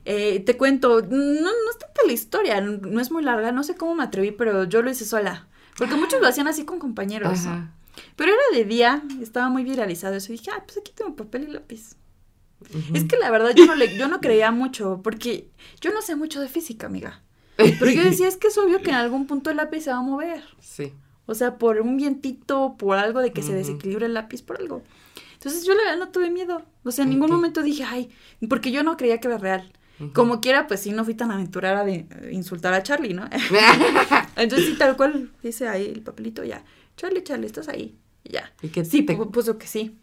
eh, te cuento, no, no es tanta la historia, no, es muy larga, no sé cómo me atreví, pero yo lo hice sola. Porque muchos lo hacían así con compañeros. Ajá. Pero era de día, estaba muy viralizado eso. Y dije, ah, pues aquí tengo papel y lápiz. Es que la verdad yo no, le, yo no creía mucho, porque yo no sé mucho de física, amiga. Pero yo decía, es que es obvio que en algún punto el lápiz se va a mover. Sí. O sea, por un vientito, por algo de que se desequilibre el lápiz, por algo. Entonces yo la verdad no tuve miedo. O sea, en ningún momento dije, ay, porque yo no creía que era real. Como quiera, pues sí, no fui tan aventurera de insultar a Charlie, ¿no? Entonces sí, tal cual dice ahí el papelito, ya. Charlie, Charlie, estás ahí. Y ya. ¿Y qué Sí, te- puso que sí.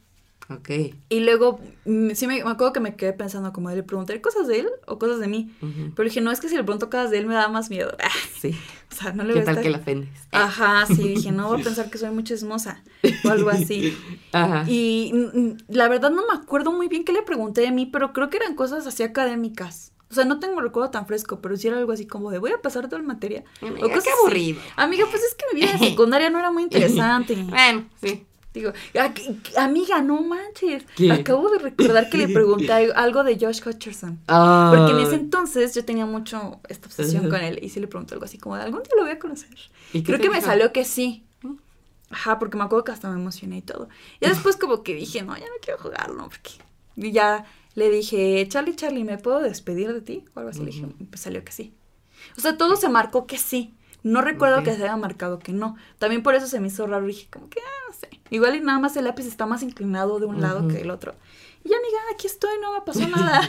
Ok. Y luego, mm, sí me, me acuerdo que me quedé pensando como, ¿le preguntaré cosas de él o cosas de mí? Ujú. Pero dije, no, es que si le pregunto cosas de él me da más miedo. Sí. o sea, no le ¿Qué voy a tal estar... que la ofendes? Ajá, sí, dije, no voy a pensar que soy muy chismosa o algo así. Ajá. Y mm, mm, la verdad no me acuerdo muy bien qué le pregunté de mí, pero creo que eran cosas así académicas. O sea, no tengo el recuerdo tan fresco, pero sí era algo así como de voy a pasar toda la materia. Amiga, o cosas qué así. aburrido. Amiga, pues es que mi vida de secundaria no era muy interesante. Bueno, sí. Digo, "Ah, amiga, no manches. ¿Qué? Acabo de recordar que le pregunté al- algo de Josh Hutcherson. Ah. Porque en ese entonces yo tenía mucho esta obsesión con él y sí le pregunté algo así como de algún día lo voy a conocer. ¿Y qué Creo que me salió que sí. Ajá, porque me acuerdo que hasta me emocioné y todo. Y después como que dije, no, ya no quiero jugar, no, porque... Y ya le dije, Charlie, Charlie, ¿me puedo despedir de ti? O algo así. Le dije, pues salió que sí. O sea, todo se marcó que sí. No recuerdo que se haya marcado que no. También por eso se me hizo raro. Dije, como que, ah, no sé. Igual y nada más el lápiz está más inclinado de un lado que del otro. Y ya, amiga, aquí estoy, no me pasó nada.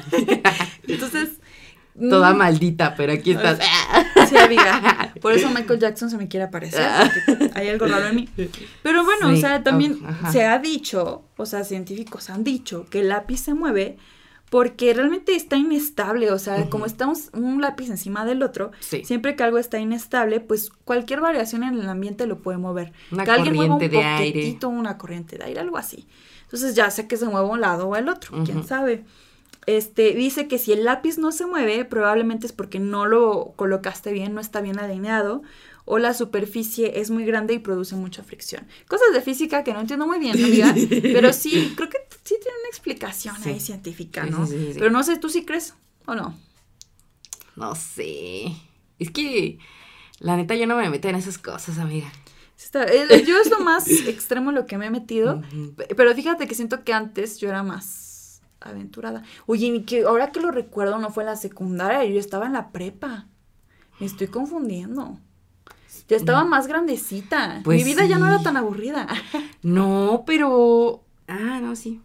Entonces... Toda mm, maldita, pero aquí estás. Sí, amiga. Por eso Michael Jackson se me quiere aparecer. hay algo raro en mí. Pero bueno, o sea, también oh, se ha dicho, o sea, científicos han dicho que el lápiz se mueve porque realmente está inestable. O sea, como estamos un lápiz encima del otro, Sí. siempre que algo está inestable, pues cualquier variación en el ambiente lo puede mover. Una que alguien mueva un aire. poquitito, una corriente de aire, algo así. Entonces ya sé que se mueve a un lado o al otro, quién sabe. Este, dice que si el lápiz no se mueve, probablemente es porque no lo colocaste bien, no está bien alineado, o la superficie es muy grande y produce mucha fricción. Cosas de física que no entiendo muy bien, amiga, pero sí, creo que sí tiene una explicación Sí. ahí científica, ¿no? sí. Pero no sé, ¿tú sí crees o no? No sé. Es que la neta yo no me meto en esas cosas, amiga. Está- eh, yo es lo más extremo en lo que me he metido, pero fíjate que siento que antes yo era más aventurada. Oye, y que ahora que lo recuerdo no fue en la secundaria, yo estaba en la prepa. Me estoy confundiendo. Ya estaba más grandecita. Pues Mi vida ya no era tan aburrida. No, pero. Ah, no, sí.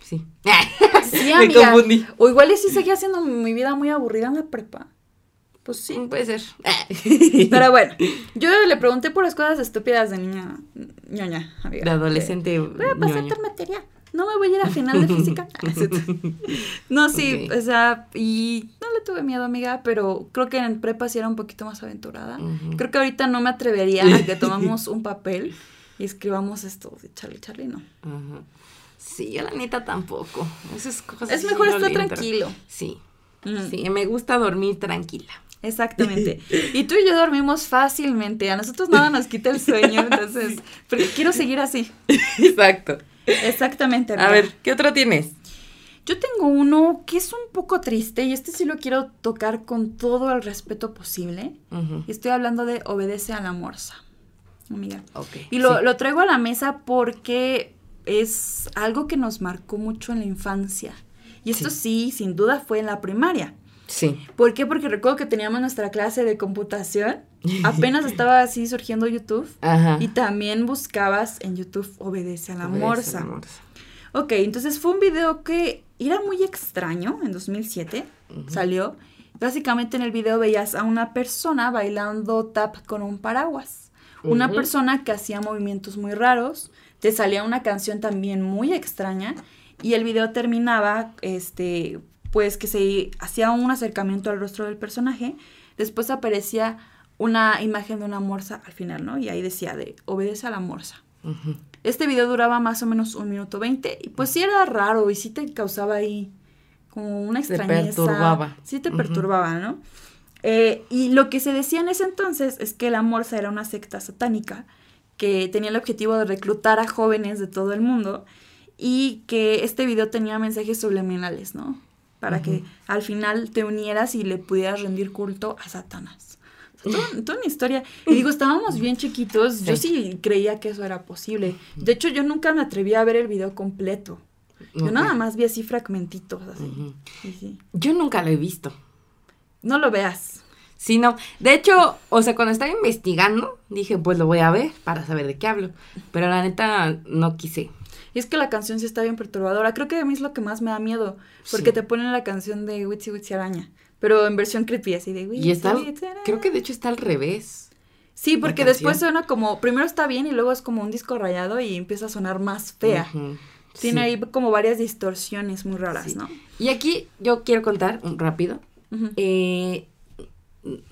Sí. Sí, Me amiga. confundí. O igual y sí seguía siendo mi vida muy aburrida en la prepa. Pues sí. Puede ser. Pero bueno, yo le pregunté por las cosas estúpidas de niña ñoña, amiga. De adolescente. Voy a pasar materia. No me voy a ir a final de física. no, sí, o sea, y no le tuve miedo, amiga, pero creo que en prepa sí era un poquito más aventurada. Creo que ahorita no me atrevería a que tomamos un papel y escribamos esto de Charlie Charlie, no. Sí, yo la neta tampoco. Esas cosas. Es mejor estar tranquilo. Sí. Sí, me gusta dormir tranquila. Exactamente. Y tú y yo dormimos fácilmente. A nosotros nada nos quita el sueño, entonces, porque quiero seguir así. Exacto. Exactamente. A ver, ¿qué otro tienes? Yo tengo uno que es un poco triste y este sí lo quiero tocar con todo el respeto posible. Estoy hablando de obedece a la morsa, amiga. Ok. Y lo, sí. lo traigo a la mesa porque es algo que nos marcó mucho en la infancia. Y esto sí, sin duda fue en la primaria. Sí. ¿Por qué? Porque recuerdo que teníamos nuestra clase de computación. Apenas estaba así surgiendo YouTube. Ajá. Y también buscabas en YouTube Obedece a la Obedece morsa. a la morsa. Ok, entonces fue un video que era muy extraño en 2007. Ujú. Salió. Básicamente en el video veías a una persona bailando tap con un paraguas. Una persona que hacía movimientos muy raros. Te salía una canción también muy extraña. Y el video terminaba, este, pues que se hacía un acercamiento al rostro del personaje. Después aparecía una imagen de una morsa al final, ¿no? Y ahí decía de obedece a la morsa. Este video duraba más o menos un minuto veinte y pues sí era raro y sí te causaba ahí como una Te extrañeza. perturbaba. Sí te perturbaba, ¿no? Eh, y lo que se decía en ese entonces es que la Morsa era una secta satánica que tenía el objetivo de reclutar a jóvenes de todo el mundo y que este video tenía mensajes subliminales, ¿no? Para que al final te unieras y le pudieras rendir culto a Satanás. Toda, toda una historia. Y digo, estábamos bien chiquitos. Yo sí creía que eso era posible. De hecho, yo nunca me atreví a ver el video completo. Yo nada más vi así fragmentitos, así. Ujú. Sí, sí. Yo nunca lo he visto. No lo veas. Sí, no. De hecho, o sea, cuando estaba investigando, dije, pues lo voy a ver para saber de qué hablo. Pero la neta, no quise. Y es que la canción sí está bien perturbadora. Creo que a mí es lo que más me da miedo. Porque Sí. te ponen la canción de Witsi Witsi Araña. Pero en versión creepy, así de Y está, creo que de hecho está al revés. Sí, porque después suena como. Primero está bien y luego es como un disco rayado y empieza a sonar más fea. Tiene Sí. ahí como varias distorsiones muy raras, Sí. ¿no? Y aquí yo quiero contar rápido. Eh,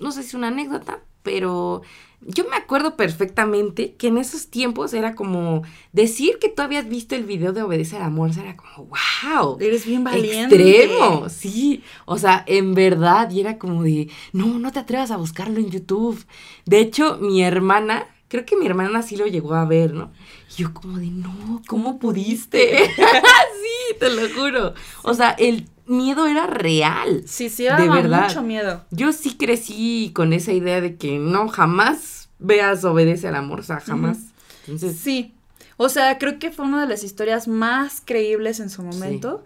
no sé si es una anécdota, pero yo me acuerdo perfectamente que en esos tiempos era como decir que tú habías visto el video de Obedece al Amor, era como, wow. Eres bien valiente. Extremo, sí. O sea, en verdad, y era como de, no, no te atrevas a buscarlo en YouTube. De hecho, mi hermana, creo que mi hermana sí lo llegó a ver, ¿no? Y yo como de, no, ¿cómo pudiste? sí, te lo juro. O sea, el miedo era real. Sí, sí, De daba verdad. mucho miedo. Yo sí crecí con esa idea de que no, jamás veas Obedece al Amor, o sea, jamás. Entonces, Sí. O sea, creo que fue una de las historias más creíbles en su momento.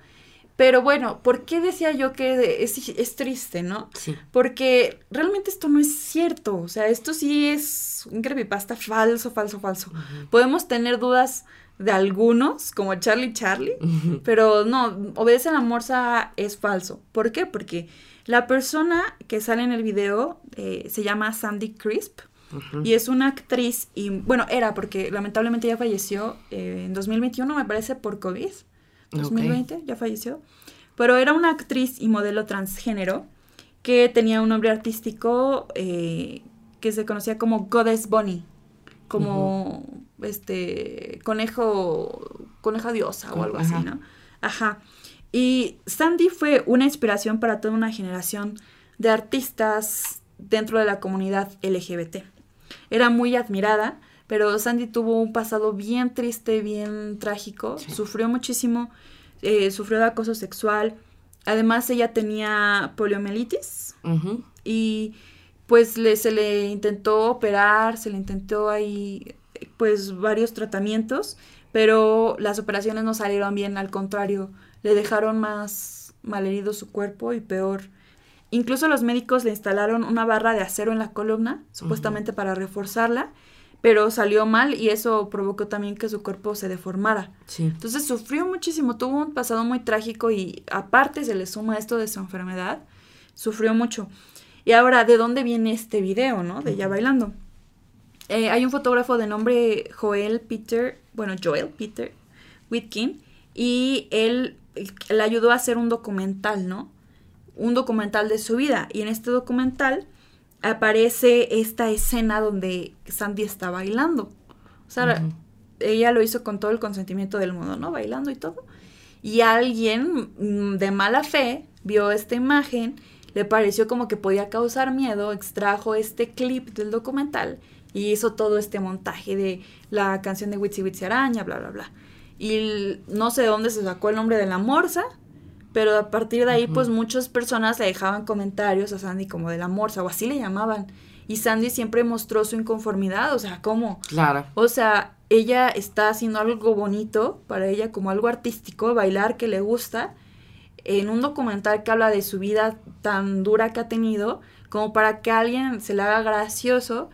Pero bueno, ¿por qué decía yo que es, es triste, no? sí. Porque realmente esto no es cierto. O sea, esto sí es un creepypasta falso, falso, falso. Podemos tener dudas de algunos, como Charlie Charlie, pero no, Obedece a la Morsa es falso. ¿Por qué? Porque la persona que sale en el video eh, se llama Sandy Crisp Y es una actriz, y bueno, era porque lamentablemente ya falleció eh, en 2021, me parece, por COVID. 2020, ya falleció. Pero era una actriz y modelo transgénero que tenía un nombre artístico eh, que se conocía como Goddess Bunny, como este conejo, coneja diosa o algo así. ¿no? Ajá. Y Sandy fue una inspiración para toda una generación de artistas dentro de la comunidad LGBT. Era muy admirada, pero Sandy tuvo un pasado bien triste, bien trágico, Sí. sufrió muchísimo, eh, sufrió de acoso sexual, además ella tenía poliomielitis y pues le, se le intentó operar, se le intentó ahí pues varios tratamientos, pero las operaciones no salieron bien, al contrario, le dejaron más malherido su cuerpo y peor. Incluso los médicos le instalaron una barra de acero en la columna, supuestamente para reforzarla, pero salió mal y eso provocó también que su cuerpo se deformara. Sí. Entonces sufrió muchísimo, tuvo un pasado muy trágico y aparte se le suma esto de su enfermedad, sufrió mucho. Y ahora, ¿de dónde viene este video, no? De ella bailando. Eh, hay un fotógrafo de nombre Joel Peter, bueno, Joel Peter Whitkin, y él le ayudó a hacer un documental, ¿no? Un documental de su vida. Y en este documental aparece esta escena donde Sandy está bailando. O sea, ella lo hizo con todo el consentimiento del mundo, ¿no? Bailando y todo. Y alguien mm, de mala fe vio esta imagen, le pareció como que podía causar miedo, extrajo este clip del documental y hizo todo este montaje de la canción de Witsi Witsi Araña, bla, bla, bla. Y no sé de dónde se sacó el nombre de la morsa, pero a partir de ahí, pues muchas personas le dejaban comentarios a Sandy como de la morsa, o así le llamaban. Y Sandy siempre mostró su inconformidad, o sea, ¿cómo? Claro. O sea, ella está haciendo algo bonito para ella, como algo artístico, bailar que le gusta, en un documental que habla de su vida tan dura que ha tenido, como para que a alguien se le haga gracioso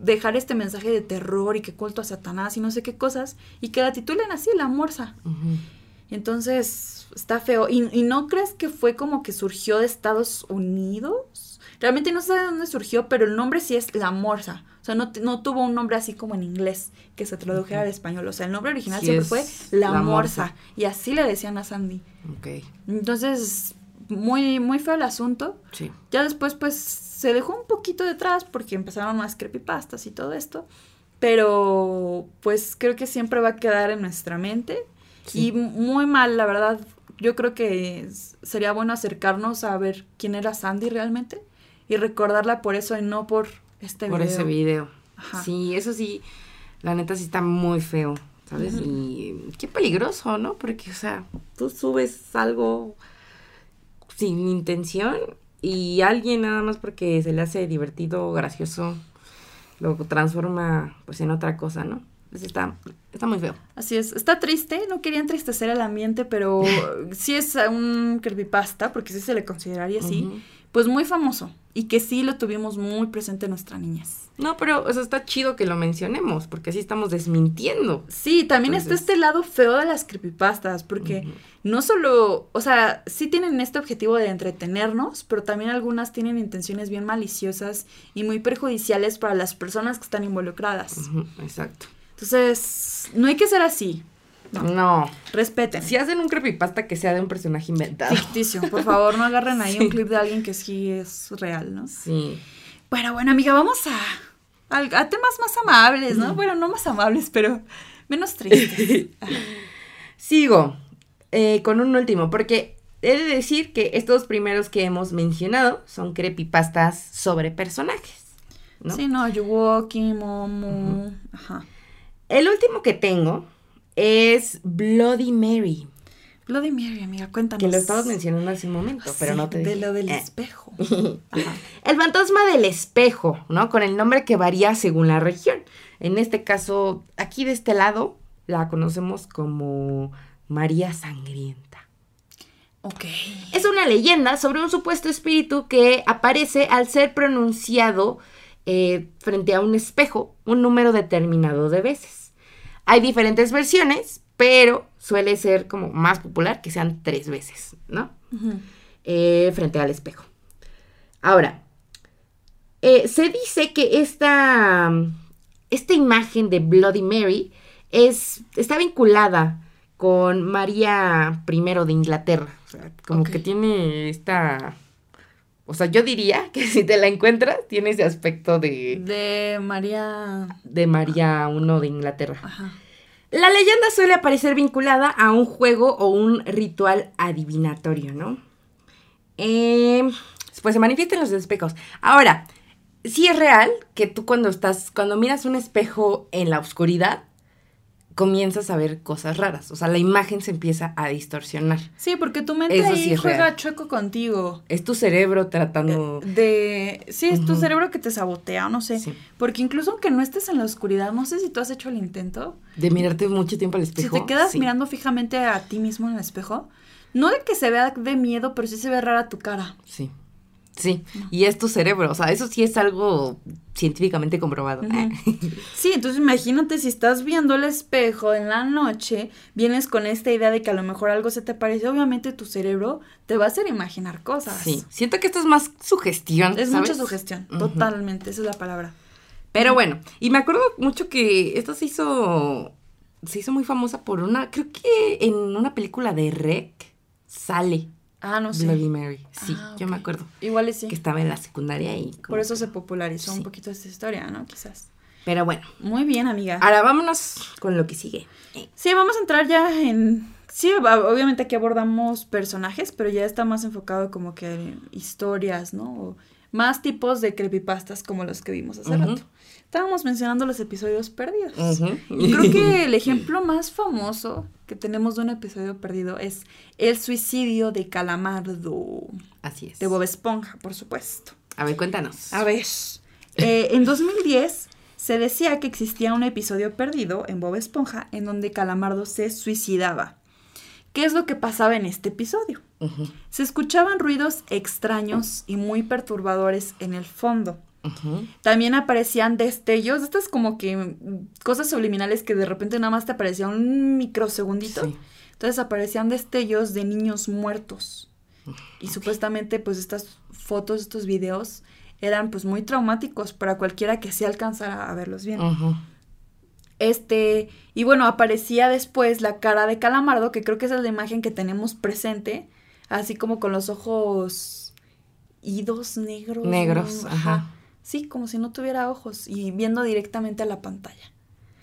dejar este mensaje de terror y que culto a Satanás y no sé qué cosas, y que la titulen así, la morsa. Entonces, está feo. ¿Y, y no crees que fue como que surgió de Estados Unidos? Realmente no sé de dónde surgió, pero el nombre sí es La Morsa. O sea, no, no tuvo un nombre así como en inglés que se tradujera al español. O sea, el nombre original Sí siempre fue La, La Morsa. Morsa. Y así le decían a Sandy. Ok. Entonces, muy, muy feo el asunto. Sí. Ya después, pues, se dejó un poquito detrás porque empezaron más creepypastas y todo esto. Pero, pues, creo que siempre va a quedar en nuestra mente. Sí. Y muy mal, la verdad. Yo creo que sería bueno acercarnos a ver quién era Sandy realmente y recordarla por eso y no por este Por video. ese video. Ajá. Sí, eso sí, la neta sí está muy feo, ¿sabes? Y qué peligroso, ¿no? Porque, o sea, tú subes algo sin intención y alguien nada más porque se le hace divertido, gracioso, lo transforma pues en otra cosa, ¿no? Entonces está, está muy feo. Así es, está triste, no quería entristecer el ambiente, pero sí es un creepypasta, porque sí se le consideraría así, pues muy famoso y que sí lo tuvimos muy presente en nuestras niñas. No, pero o sea, está chido que lo mencionemos, porque así estamos desmintiendo. Sí, también está este lado feo de las creepypastas, porque no solo, o sea, sí tienen este objetivo de entretenernos, pero también algunas tienen intenciones bien maliciosas y muy perjudiciales para las personas que están involucradas. Exacto. Entonces, no hay que ser así. No. No. Respeten. Si hacen un creepypasta que sea de un personaje inventado. Ficticio. Por favor, no agarren ahí Sí. un clip de alguien que sí es real, ¿no? Sí. Bueno, bueno, amiga, vamos a, a, a temas más amables, ¿no? Bueno, no más amables, pero menos tristes. Sigo eh, con un último, porque he de decir que estos primeros que hemos mencionado son creepypastas sobre personajes. ¿no? Sí, no, Yuwoki, Momo. Ajá. El último que tengo es Bloody Mary, Bloody Mary, amiga, cuéntanos. que lo estabas mencionando hace un momento, pero Sí, no te De dije. lo del Eh. espejo. Ajá. El fantasma del espejo, ¿no? Con el nombre que varía según la región. En este caso, aquí de este lado, la conocemos como María Sangrienta. Ok. Es una leyenda sobre un supuesto espíritu que aparece al ser pronunciado eh, frente a un espejo un número determinado de veces. Hay diferentes versiones, pero suele ser como más popular que sean tres veces, ¿no? Eh, frente al espejo. Ahora, eh, se dice que esta, esta imagen de Bloody Mary es, está vinculada con María I de Inglaterra. O sea, como que tiene esta... O sea, yo diría que si te la encuentras, tiene ese aspecto de, De María. de María I de Inglaterra. Ajá. La leyenda suele aparecer vinculada a un juego o un ritual adivinatorio, ¿no? Eh, pues se manifiesta en los espejos. Ahora, sí es real que tú cuando estás, cuando miras un espejo en la oscuridad, comienzas a ver cosas raras. O sea, la imagen se empieza a distorsionar. Sí, porque tu mente Eso ahí sí juega real. chueco contigo. Es tu cerebro tratando... De. Sí, es tu cerebro que te sabotea, no sé. Sí. Porque incluso aunque no estés en la oscuridad, no sé si tú has hecho el intento. De mirarte mucho tiempo al espejo. Si te quedas sí. mirando fijamente a ti mismo en el espejo, no de que se vea de miedo, pero sí se ve rara tu cara. Sí. Sí, y es tu cerebro, o sea, eso sí es algo científicamente comprobado. Ujú. Sí, entonces imagínate si estás viendo el espejo en la noche, vienes con esta idea de que a lo mejor algo se te parece, obviamente tu cerebro te va a hacer imaginar cosas. Sí, siento que esto es más sugestión. Es ¿sabes? mucha sugestión, totalmente, esa es la palabra. Pero bueno, y me acuerdo mucho que esto se hizo, se hizo muy famosa por una, creo que en una película de Rec sale Ah, no sé. Bloody Mary. Sí, Ah, yo me acuerdo Igual sí. que estaba en la secundaria y... como- Por eso se popularizó un poquito esta historia, ¿no? Quizás. Pero bueno, Muy bien, amiga. ahora vámonos con lo que sigue. Sí, vamos a entrar ya en... Sí, obviamente aquí abordamos personajes, pero ya está más enfocado como que en historias, ¿no? O más tipos de creepypastas como los que vimos hace Ujú. rato. Estábamos mencionando los episodios perdidos. Y creo que el ejemplo más famoso que tenemos de un episodio perdido es el suicidio de Calamardo, Así es. de Bob Esponja, por supuesto. A ver, cuéntanos. A ver, eh, en 2010 se decía que existía un episodio perdido en Bob Esponja en donde Calamardo se suicidaba. ¿Qué es lo que pasaba en este episodio? Se escuchaban ruidos extraños y muy perturbadores en el fondo. También aparecían destellos, estas como que mm, cosas subliminales que de repente nada más te aparecía un microsegundito. Sí. Entonces aparecían destellos de niños muertos. Y supuestamente pues estas fotos, estos videos eran pues muy traumáticos para cualquiera que se alcanzara a verlos bien. Este, y bueno, aparecía después la cara de Calamardo, que creo que esa es la imagen que tenemos presente, así como con los ojos idos negros. Negros, ¿no? ajá. Sí, como si no tuviera ojos y viendo directamente a la pantalla.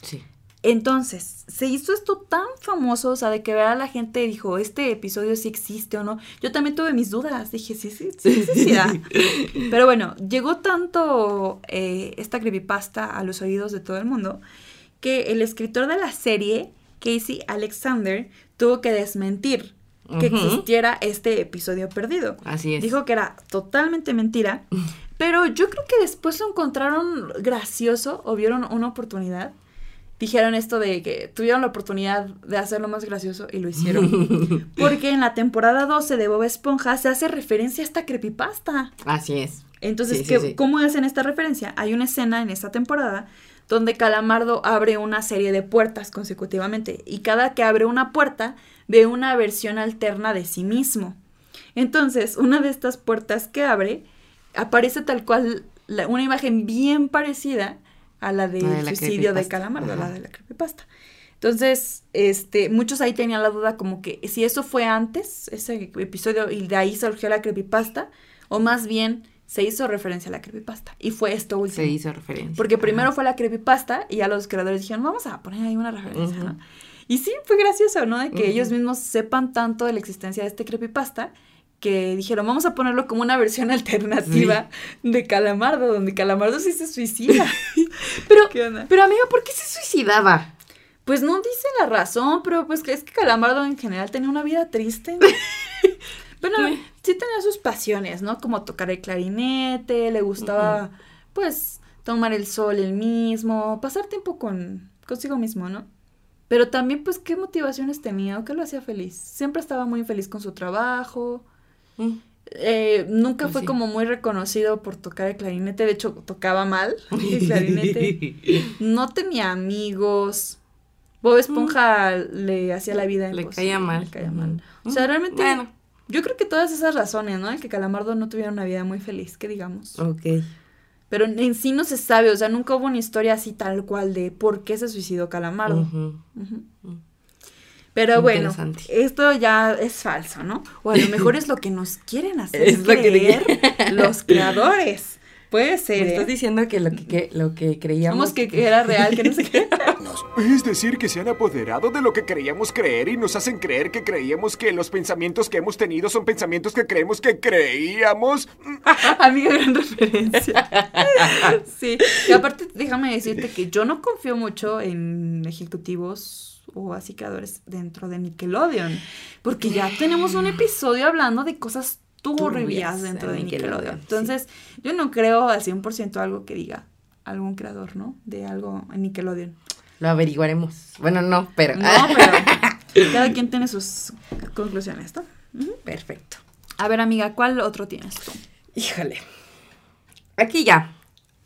Sí. Entonces, se hizo esto tan famoso, o sea, de que vea la gente dijo, este episodio sí existe o no. Yo también tuve mis dudas, dije, sí, sí, sí, sí, sí da". Pero bueno, llegó tanto eh, esta creepypasta a los oídos de todo el mundo que el escritor de la serie, Casey Alexander, tuvo que desmentir que existiera este episodio perdido. Así es. Dijo que era totalmente mentira, pero yo creo que después lo encontraron gracioso o vieron una oportunidad. Dijeron esto de que tuvieron la oportunidad de hacerlo más gracioso y lo hicieron. Porque en la temporada 12 de Bob Esponja se hace referencia a esta creepypasta. Así es. Entonces, Sí, sí, ¿qué- sí. ¿cómo hacen esta referencia? Hay una escena en esta temporada donde Calamardo abre una serie de puertas consecutivamente y cada que abre una puerta ve una versión alterna de sí mismo. Entonces, una de estas puertas que abre aparece tal cual la- una imagen bien parecida a la del de suicidio de. Calamardo, la de la creepypasta. Entonces, este, muchos ahí tenían la duda como que si eso fue antes, ese episodio, y de ahí surgió la creepypasta, o más bien se hizo referencia a la creepypasta. Y fue esto último. Se hizo referencia. Porque primero Ajá. fue la creepypasta y ya los creadores dijeron, vamos a poner ahí una referencia. Y sí, fue gracioso, ¿no? De que ellos mismos sepan tanto de la existencia de este creepypasta que dijeron, vamos a ponerlo como una versión alternativa de Calamardo, donde Calamardo sí se suicida. Pero, pero amiga, ¿por qué se suicidaba? Pues no dice la razón, pero pues es que Calamardo en general tenía una vida triste. ¿no? bueno, sí tenía sus pasiones, ¿no? Como tocar el clarinete, le gustaba, pues, tomar el sol él mismo, pasar tiempo con consigo mismo, ¿no? Pero también, pues, ¿qué motivaciones tenía o qué lo hacía feliz? Siempre estaba muy feliz con su trabajo. Mm. eh, nunca Pues fue sí. como muy reconocido por tocar el clarinete. De hecho, tocaba mal el clarinete. No tenía amigos. Bob Esponja le hacía la vida Mm. Le imposible. caía mal. Le caía mal. O sea, realmente, Bueno. yo creo que todas esas razones, ¿no? El que Calamardo no tuviera una vida muy feliz, que digamos. Ok. Pero en, sí no se sabe, o sea, nunca hubo una historia así tal cual de por qué se suicidó Calamardo. Mm. Pero bueno, esto ya es falso, ¿no? O a lo mejor es lo que nos quieren hacer Es lo que creer los creadores. Puede ser, Me estás ¿eh? diciendo que lo que, que- lo que creíamos. Que, que era real, que no sé qué. Es decir, que se han apoderado de lo que creíamos creer y nos hacen creer que creíamos que los pensamientos que hemos tenido son pensamientos que creemos que creíamos. Amiga, gran referencia. sí. Y aparte, déjame decirte que yo no confío mucho en ejecutivos o así creadores dentro de Nickelodeon. Porque ya tenemos un episodio hablando de cosas turbias dentro en de Nickelodeon. Nickelodeon, sí. Entonces, yo no creo al 100% algo que diga algún creador, ¿no? De algo en Nickelodeon. Lo averiguaremos. Bueno, no, pero. No, pero cada quien tiene sus conclusiones, ¿no? Perfecto. A ver, amiga, ¿cuál otro tienes tú? Híjole. Aquí ya.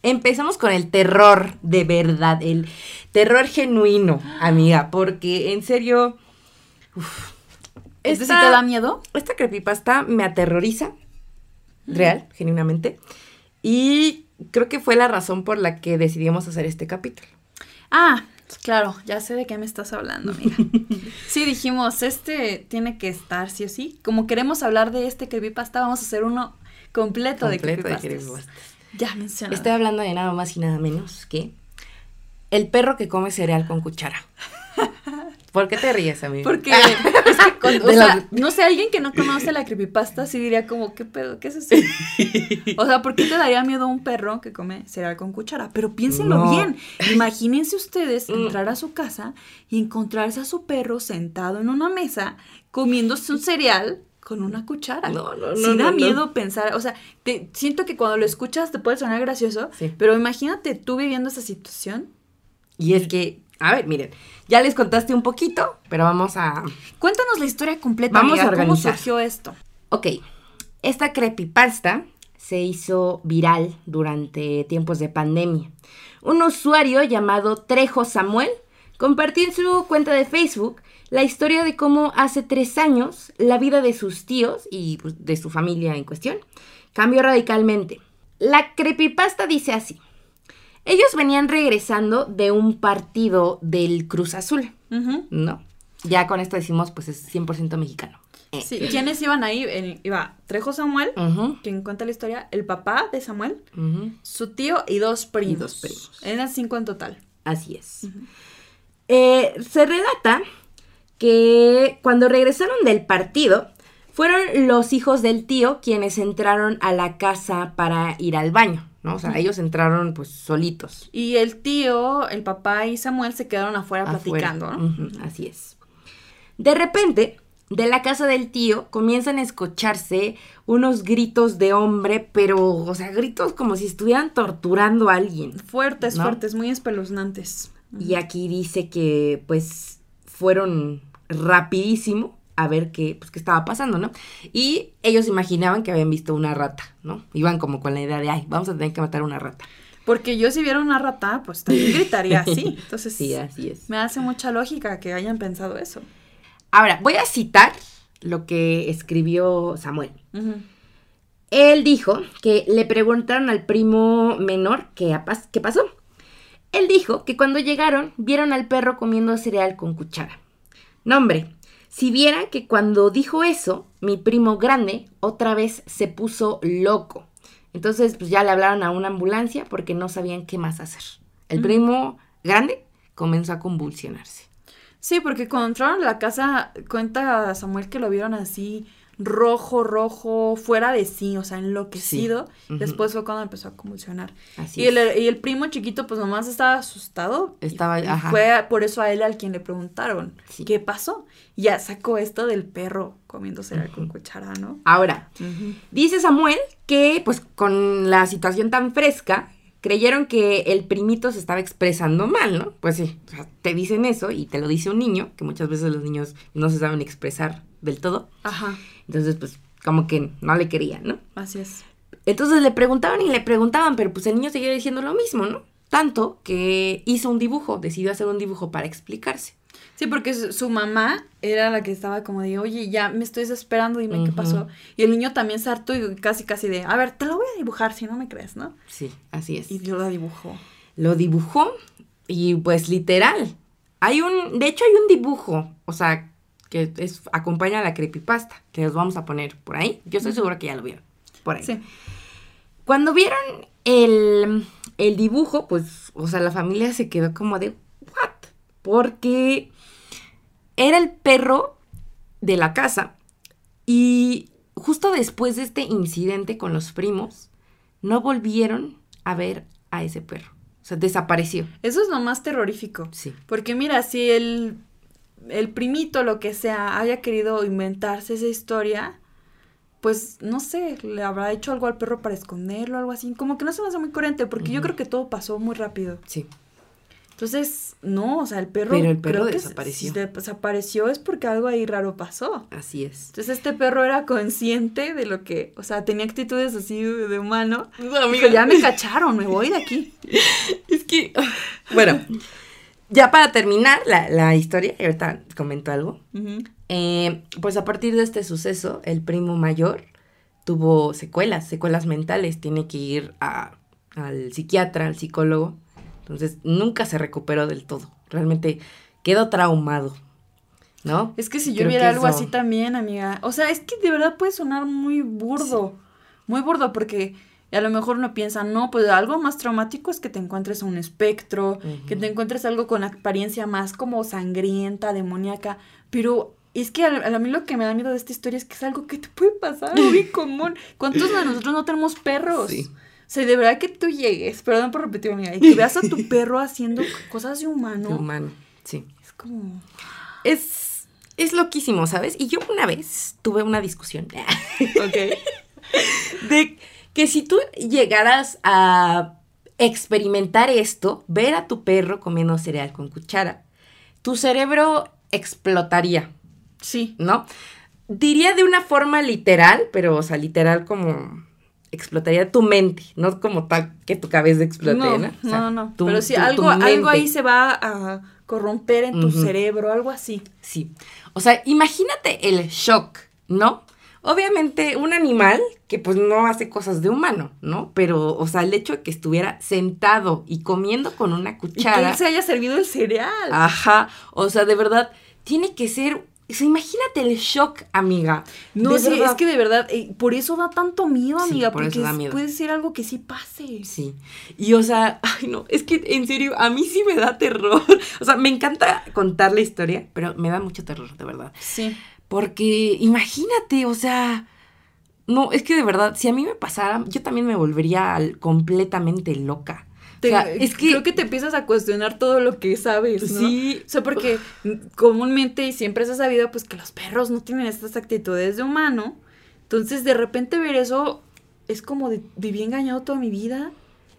Empezamos con el terror de verdad, el terror genuino, amiga, porque en serio. uf, ¿Este sí esta- te da miedo? Esta creepypasta me aterroriza, real, genuinamente, y creo que fue la razón por la que decidimos hacer este capítulo. Ah, claro, ya sé de qué me estás hablando, amiga. Sí, dijimos, este tiene que estar sí o sí. Como queremos hablar de este creepypasta, vamos a hacer uno completo, de Completo de creepypastas. creepypastas. Ya mencionado. Estoy hablando de nada más y nada menos que el perro que come cereal con cuchara. ¿Por qué te ríes, amigo? Porque, es que cuando- o sea, la- no sé, alguien que no conoce la creepypasta sí diría como, ¿qué pedo? ¿Qué es eso? O sea, ¿por qué te daría miedo un perro que come cereal con cuchara? Pero piénsenlo No. bien. Imagínense ustedes Mm. entrar a su casa y encontrarse a su perro sentado en una mesa comiéndose un cereal con una cuchara. No, no, no, Sí da no, no. miedo pensar, o sea, te, siento que cuando lo escuchas te puede sonar gracioso, Sí. pero imagínate tú viviendo esa situación. Y es que, a ver, miren, ya les contaste un poquito, pero vamos a... Cuéntanos la historia completa, Vamos amiga. a ¿Cómo surgió esto? Ok, esta creepypasta se hizo viral durante tiempos de pandemia. Un usuario llamado Trejo Samuel compartió en su cuenta de Facebook la historia de cómo hace tres años la vida de sus tíos y pues, de su familia en cuestión cambió radicalmente. La creepypasta dice así. Ellos venían regresando de un partido del Cruz Azul. ¿no? Ya con esto decimos, pues es 100% mexicano. Eh. Sí, ¿quiénes iban ahí? En- iba Trejo Samuel, quien cuenta la historia, el papá de Samuel, su tío y dos primos. dos primos. Eran cinco en total. Así es. Eh, se relata que cuando regresaron del partido, fueron los hijos del tío quienes entraron a la casa para ir al baño, ¿no? O sea, ellos entraron pues solitos. Y el tío, el papá y Samuel se quedaron afuera, afuera. platicando, ¿no? Así es. De repente, de la casa del tío comienzan a escucharse unos gritos de hombre, pero, o sea, gritos como si estuvieran torturando a alguien. Fuertes, ¿No? fuertes, muy espeluznantes. Y aquí dice que pues fueron rapidísimo a ver qué, pues, qué estaba pasando, ¿no? Y ellos imaginaban que habían visto una rata, ¿no? Iban como con la idea de, ay, vamos a tener que matar una rata. Porque yo si viera una rata, pues también gritaría así. Entonces, Sí, así es. me hace mucha lógica que hayan pensado eso. Ahora, voy a citar lo que escribió Samuel. Él dijo que le preguntaron al primo menor qué, qué pasó. Él dijo que cuando llegaron vieron al perro comiendo cereal con cuchara. No, hombre, si vieran que cuando dijo eso, mi primo grande otra vez se puso loco. Entonces, pues ya le hablaron a una ambulancia porque no sabían qué más hacer. El primo grande comenzó a convulsionarse. Sí, porque cuando entraron a la casa, cuenta Samuel que lo vieron así rojo, rojo, fuera de sí, o sea, enloquecido. Sí. Después fue cuando empezó a convulsionar. Así y, el, y el primo chiquito, pues nomás estaba asustado. Estaba- y ajá. fue por eso a él al quien le preguntaron, Sí. ¿qué pasó? Y ya sacó esto del perro comiendo cereal con cuchara, ¿no? Ahora, dice Samuel que pues con la situación tan fresca, creyeron que el primito se estaba expresando mal, ¿no? Pues sí, o sea, te dicen eso y te lo dice un niño, que muchas veces los niños no se saben expresar del todo. Ajá, Entonces, pues como que no le querían, ¿no? así es. Entonces le preguntaban y le preguntaban, pero pues el niño seguía diciendo lo mismo, ¿no? Tanto que hizo un dibujo, decidió hacer un dibujo para explicarse. Sí, porque su, mamá era la que estaba como de, oye, ya me estoy desesperando, dime qué pasó. Y el niño también se hartó y casi, casi de, a ver, te lo voy a dibujar si no me crees, ¿no? Sí, así es. Y yo lo dibujó. Lo dibujó y pues literal. Hay un, de hecho hay un dibujo, o sea, que es, acompaña a la creepypasta, que los vamos a poner por ahí. Yo estoy segura que ya lo vieron. Por ahí. Sí. Cuando vieron el, el dibujo, pues, o sea, la familia se quedó como de, ¿what? Porque era el perro de la casa y justo después de este incidente con los primos, no volvieron a ver a ese perro. O sea, desapareció. Eso es lo más terrorífico. Sí. Porque mira, si el, el primito, lo que sea, haya querido inventarse esa historia, pues no sé, le habrá hecho algo al perro para esconderlo, algo así. Como que no se me hace muy coherente, porque yo creo que todo pasó muy rápido. Sí. Entonces, no, o sea, el perro. Pero el perro creo que desapareció. Si desapareció es porque algo ahí raro pasó. Así es. Entonces este perro era consciente de lo que, o sea, tenía actitudes así de, humano. amiga. Dijo, ya me cacharon, me voy de aquí. Es que, bueno, ya para terminar la, la historia, y ahorita comento algo. Eh, pues a partir de este suceso, el primo mayor tuvo secuelas, secuelas mentales. Tiene que ir a- al psiquiatra, al psicólogo. Entonces, nunca se recuperó del todo. Realmente quedó traumado, ¿no? Es que si yo Creo viera algo eso- así también, amiga. O sea, es que de verdad puede sonar muy burdo. Muy burdo porque a lo mejor uno piensa, no, pues algo más traumático es que te encuentres a un espectro, que te encuentres algo con apariencia más como sangrienta, demoníaca. Pero es que a, a mí lo que me da miedo de esta historia es que es algo que te puede pasar, bien común. ¿Cuántos de nosotros no tenemos perros? Sí. O sea, de verdad que tú llegues, perdón por repetir, amiga, y que veas a tu perro haciendo cosas de humano. De humano, sí. Es como... Es, es loquísimo, ¿sabes? Y yo una vez tuve una discusión Ok. de que si tú llegaras a experimentar esto, ver a tu perro comiendo cereal con cuchara, tu cerebro explotaría, Sí. ¿no? Diría de una forma literal, pero, o sea, literal como explotaría tu mente, no como tal que tu cabeza explote, ¿no? no, O sea, no, no. tu- Pero sí, tu- tu algo, algo ahí se va a corromper en tu cerebro, algo así. Sí. O sea, imagínate el shock, ¿no? Obviamente un animal que pues no hace cosas de humano, ¿no? Pero, o sea, el hecho de que estuviera sentado y comiendo con una Y que cuchara. él se haya servido el cereal. Ajá. O sea, de verdad, tiene que ser. O sea, imagínate el shock, amiga. no, sí, verdad. es que de verdad, eh, por eso da tanto miedo, Sí, amiga, por porque miedo. puede ser algo que sí pase. Sí. Y o sea, ay no, es que en serio, a mí sí me da terror. O sea, me encanta contar la historia, pero me da mucho terror, de verdad. Sí. Porque imagínate, o sea, no, es que de verdad, si a mí me pasara, yo también me volvería completamente loca. Te- o sea, es que, creo que te empiezas a cuestionar todo lo que sabes, ¿no? Sí. O sea, porque comúnmente y siempre se ha sabido pues que los perros no tienen estas actitudes de humano. Entonces, de repente ver eso es como de viví engañado toda mi vida.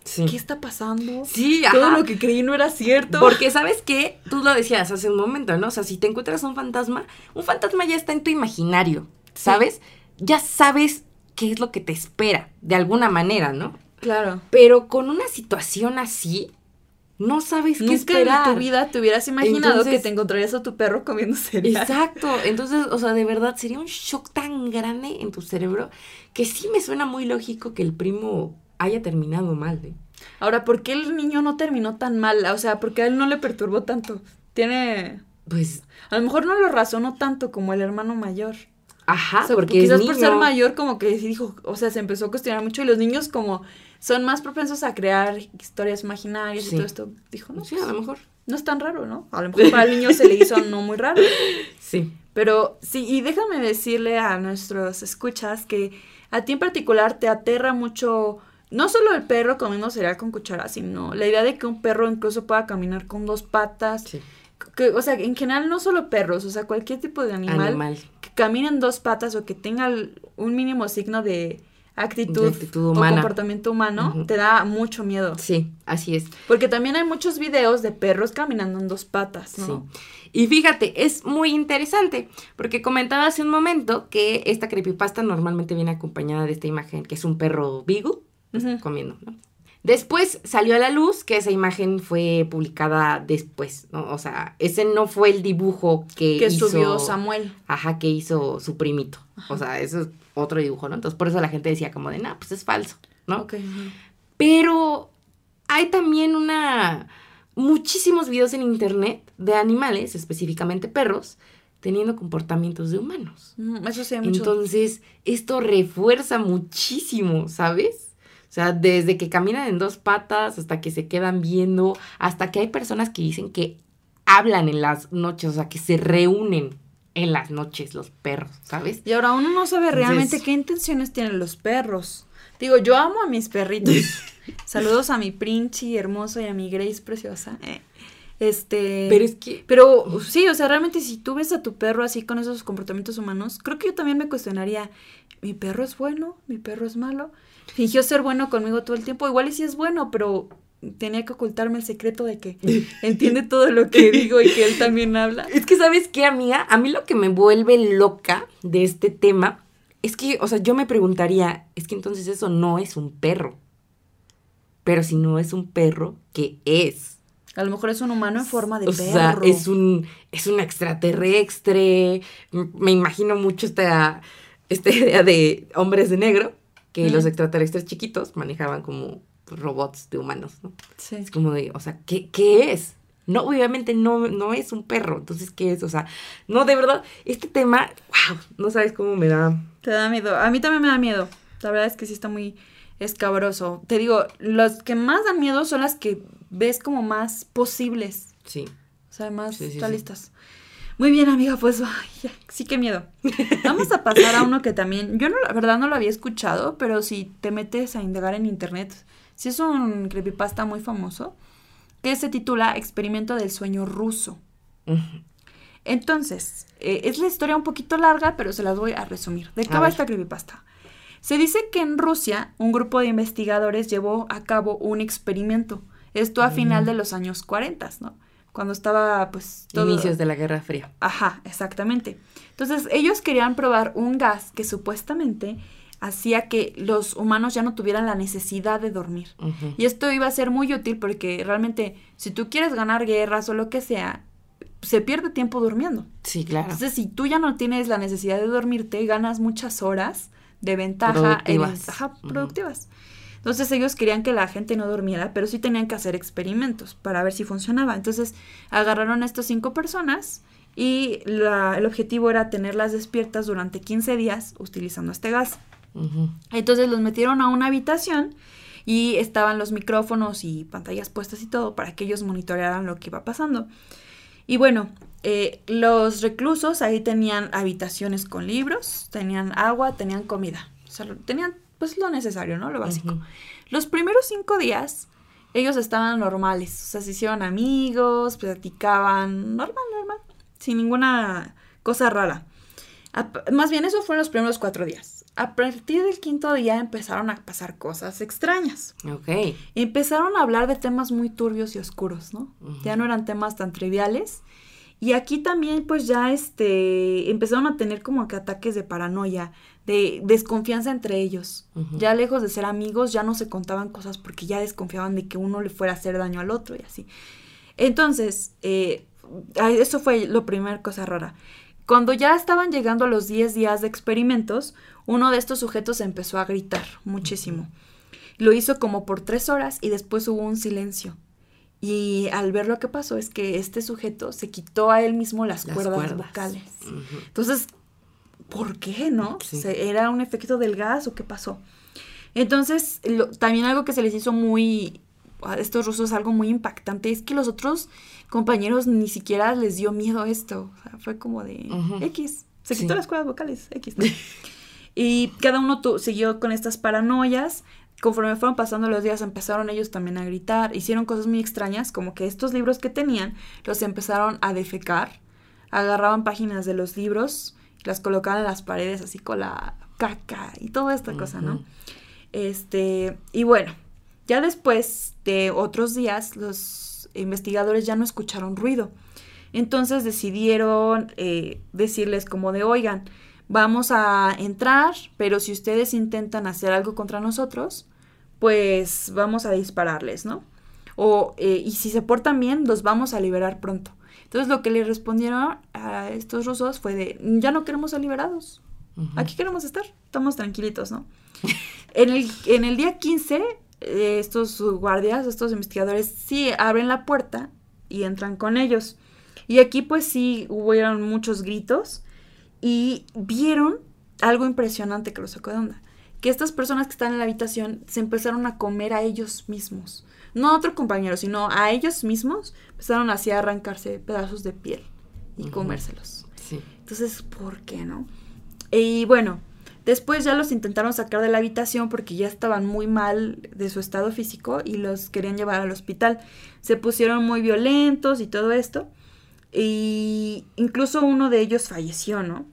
Sí. ¿Qué está pasando? Sí, Todo ajá. lo que creí no era cierto. Porque, ¿sabes qué? Tú lo decías hace un momento, ¿no? O sea, si te encuentras un fantasma, un fantasma ya está en tu imaginario, ¿sabes? Ya sabes qué es lo que te espera, de alguna manera, ¿no? Claro. Pero con una situación así, no sabes qué Nunca esperar. en tu vida te hubieras imaginado Entonces- que te encontrarías a tu perro comiendo cereal. Exacto, entonces, o sea, de verdad sería un shock tan grande en tu cerebro que sí me suena muy lógico que el primo haya terminado mal, ¿eh? Ahora, ¿por qué el niño no terminó tan mal? O sea, ¿por qué a él no le perturbó tanto? Tiene... Pues, A lo mejor no lo razonó tanto como el hermano mayor. ajá, O sea, porque es quizás por ser mayor como que sí dijo, o sea, se empezó a cuestionar mucho y los niños como son más propensos a crear historias imaginarias Sí. y todo esto. Dijo, no, Sí, pues, a lo mejor. no es tan raro, ¿no? A lo mejor para el niño se le hizo no muy raro. Sí. Pero sí, y déjame decirle a nuestros escuchas que a ti en particular te aterra mucho, no solo el perro comiendo cereal con cuchara, sino la idea de que un perro incluso pueda caminar con dos patas. Sí. Que, o sea, en general no solo perros, o sea, cualquier tipo de animal, Animal. que camine en dos patas o que tenga un mínimo signo de actitud, De actitud o comportamiento humano, te da mucho miedo. Sí, así es. Porque también hay muchos videos de perros caminando en dos patas, ¿no? Sí. Y fíjate, es muy interesante, porque comentaba hace un momento que esta creepypasta normalmente viene acompañada de esta imagen, que es un perro Bigu Ujú. comiendo, ¿no? Después salió a la luz que esa imagen fue publicada después, ¿no? O sea, ese no fue el dibujo que, Que hizo- subió Samuel. Ajá, que hizo su primito. O sea, eso es otro dibujo, ¿no? Entonces, por eso la gente decía como de, nah, pues es falso, ¿no? Ok, ajá. Pero hay también una muchísimos videos en internet de animales, específicamente perros, teniendo comportamientos de humanos. Mm, Eso sí mucho. Entonces, esto refuerza muchísimo, ¿sabes? O sea, desde que caminan en dos patas hasta que se quedan viendo, hasta que hay personas que dicen que hablan en las noches, o sea, que se reúnen en las noches los perros, ¿sabes? Y ahora uno no sabe realmente Entonces- qué intenciones tienen los perros. Digo, yo amo a mis perritos. Saludos a mi Princi hermoso y a mi Grace preciosa. Este. Pero es que Pero sí, o sea, realmente si tú ves a tu perro así con esos comportamientos humanos, creo que yo también me cuestionaría, ¿mi perro es bueno? ¿Mi perro es malo? Fingió ser bueno conmigo todo el tiempo, igual y sí es bueno, pero tenía que ocultarme el secreto de que entiende todo lo que digo y que él también habla. Es que, ¿sabes qué, amiga? A mí lo que me vuelve loca de este tema es que, o sea, yo me preguntaría, es que entonces eso no es un perro. Pero si no es un perro, ¿qué es? A lo mejor es un humano en forma de o perro. sea, es un, es un extraterrestre. Me imagino mucho esta, esta idea de hombres de negro, que los extraterrestres chiquitos manejaban como robots de humanos, ¿no? Sí. Es como de, o sea, ¿qué, qué es? No, obviamente no, no es un perro, entonces, ¿qué es? O sea, no, de verdad, este tema, wow, no sabes cómo me da. Te da miedo. A mí también me da miedo. La verdad es que sí está muy escabroso. Te digo, los que más dan miedo son las que ves como más posibles. Sí. O sea, más Sí, sí, sí. Muy bien, amiga, pues ay, sí que miedo. Vamos a pasar a uno que también, yo no, la verdad no lo había escuchado, pero si te metes a indagar en internet, sí es un creepypasta muy famoso, que se titula Experimento del sueño ruso. Entonces, eh, es la historia un poquito larga, pero se las voy a resumir. ¿De qué va esta creepypasta? Se dice que en Rusia un grupo de investigadores llevó a cabo un experimento. Esto a final de los años 40, ¿no? Cuando estaba, pues, todo... Inicios de la Guerra Fría. Ajá, exactamente. Entonces, ellos querían probar un gas que supuestamente hacía que los humanos ya no tuvieran la necesidad de dormir. Y esto iba a ser muy útil porque realmente, si tú quieres ganar guerras o lo que sea, se pierde tiempo durmiendo. Sí, claro. Entonces, si tú ya no tienes la necesidad de dormirte, ganas muchas horas de ventaja en- Productivas. ajá, Ujú. Entonces ellos querían que la gente no durmiera, pero sí tenían que hacer experimentos para ver si funcionaba. Entonces agarraron a estas cinco personas y la- el objetivo era tenerlas despiertas durante 15 días utilizando este gas. Entonces los metieron a una habitación y estaban los micrófonos y pantallas puestas y todo para que ellos monitorearan lo que iba pasando. Y bueno, eh, los reclusos ahí tenían habitaciones con libros, tenían agua, tenían comida. O sea, tenían pues lo necesario, ¿no? Lo básico. Los primeros cinco días ellos estaban normales, o sea, se hicieron amigos, platicaban, normal, normal, sin ninguna cosa rara. A- más bien, eso fueron los primeros cuatro días. A partir del quinto día empezaron a pasar cosas extrañas. Ok. Empezaron a hablar de temas muy turbios y oscuros, ¿no? Ya no eran temas tan triviales. Y aquí también, pues ya este, empezaron a tener como que ataques de paranoia, de desconfianza entre ellos. Ya lejos de ser amigos, ya no se contaban cosas porque ya desconfiaban de que uno le fuera a hacer daño al otro y así. Entonces, eh, eso fue lo primera cosa rara. Cuando ya estaban llegando a los 10 días de experimentos, uno de estos sujetos empezó a gritar muchísimo. Lo hizo como por tres horas y después hubo un silencio. Y al ver lo que pasó es que este sujeto se quitó a él mismo las, Las cuerdas, cuerdas. vocales. Entonces, ¿por qué, no? Sí. ¿Era un efecto del gas o qué pasó? Entonces, lo- también algo que se les hizo muy a estos rusos algo muy impactante es que los otros compañeros ni siquiera les dio miedo esto. O sea, fue como de. X. Se Sí. quitó las cuerdas vocales, X. ¿no? y cada uno siguió con estas paranoias. Conforme fueron pasando los días, empezaron ellos también a gritar. Hicieron cosas muy extrañas, como que estos libros que tenían los empezaron a defecar. Agarraban páginas de los libros, las colocaban en las paredes así con la caca y toda esta cosa, ¿no? Este, y bueno, ya después de otros días, los investigadores ya no escucharon ruido. Entonces decidieron eh, decirles como de, oigan, vamos a entrar, pero si ustedes intentan hacer algo contra nosotros, pues vamos a dispararles, ¿no? O, eh, y si se portan bien, los vamos a liberar pronto. Entonces lo que le respondieron a estos rusos fue de, ya no queremos ser liberados, aquí queremos estar, estamos tranquilitos, ¿no? En el, en el día 15, eh, estos guardias, estos investigadores, sí abren la puerta y entran con ellos. Y aquí pues sí hubieron muchos gritos y vieron algo impresionante que los sacó de onda. Que estas personas que están en la habitación se empezaron a comer a ellos mismos. No a otro compañero, sino a ellos mismos. Empezaron así a arrancarse pedazos de piel y comérselos. Sí. Entonces, ¿por qué no? Y bueno, después ya los intentaron sacar de la habitación porque ya estaban muy mal de su estado físico y los querían llevar al hospital. Se pusieron muy violentos y todo esto. Y incluso uno de ellos falleció, ¿no?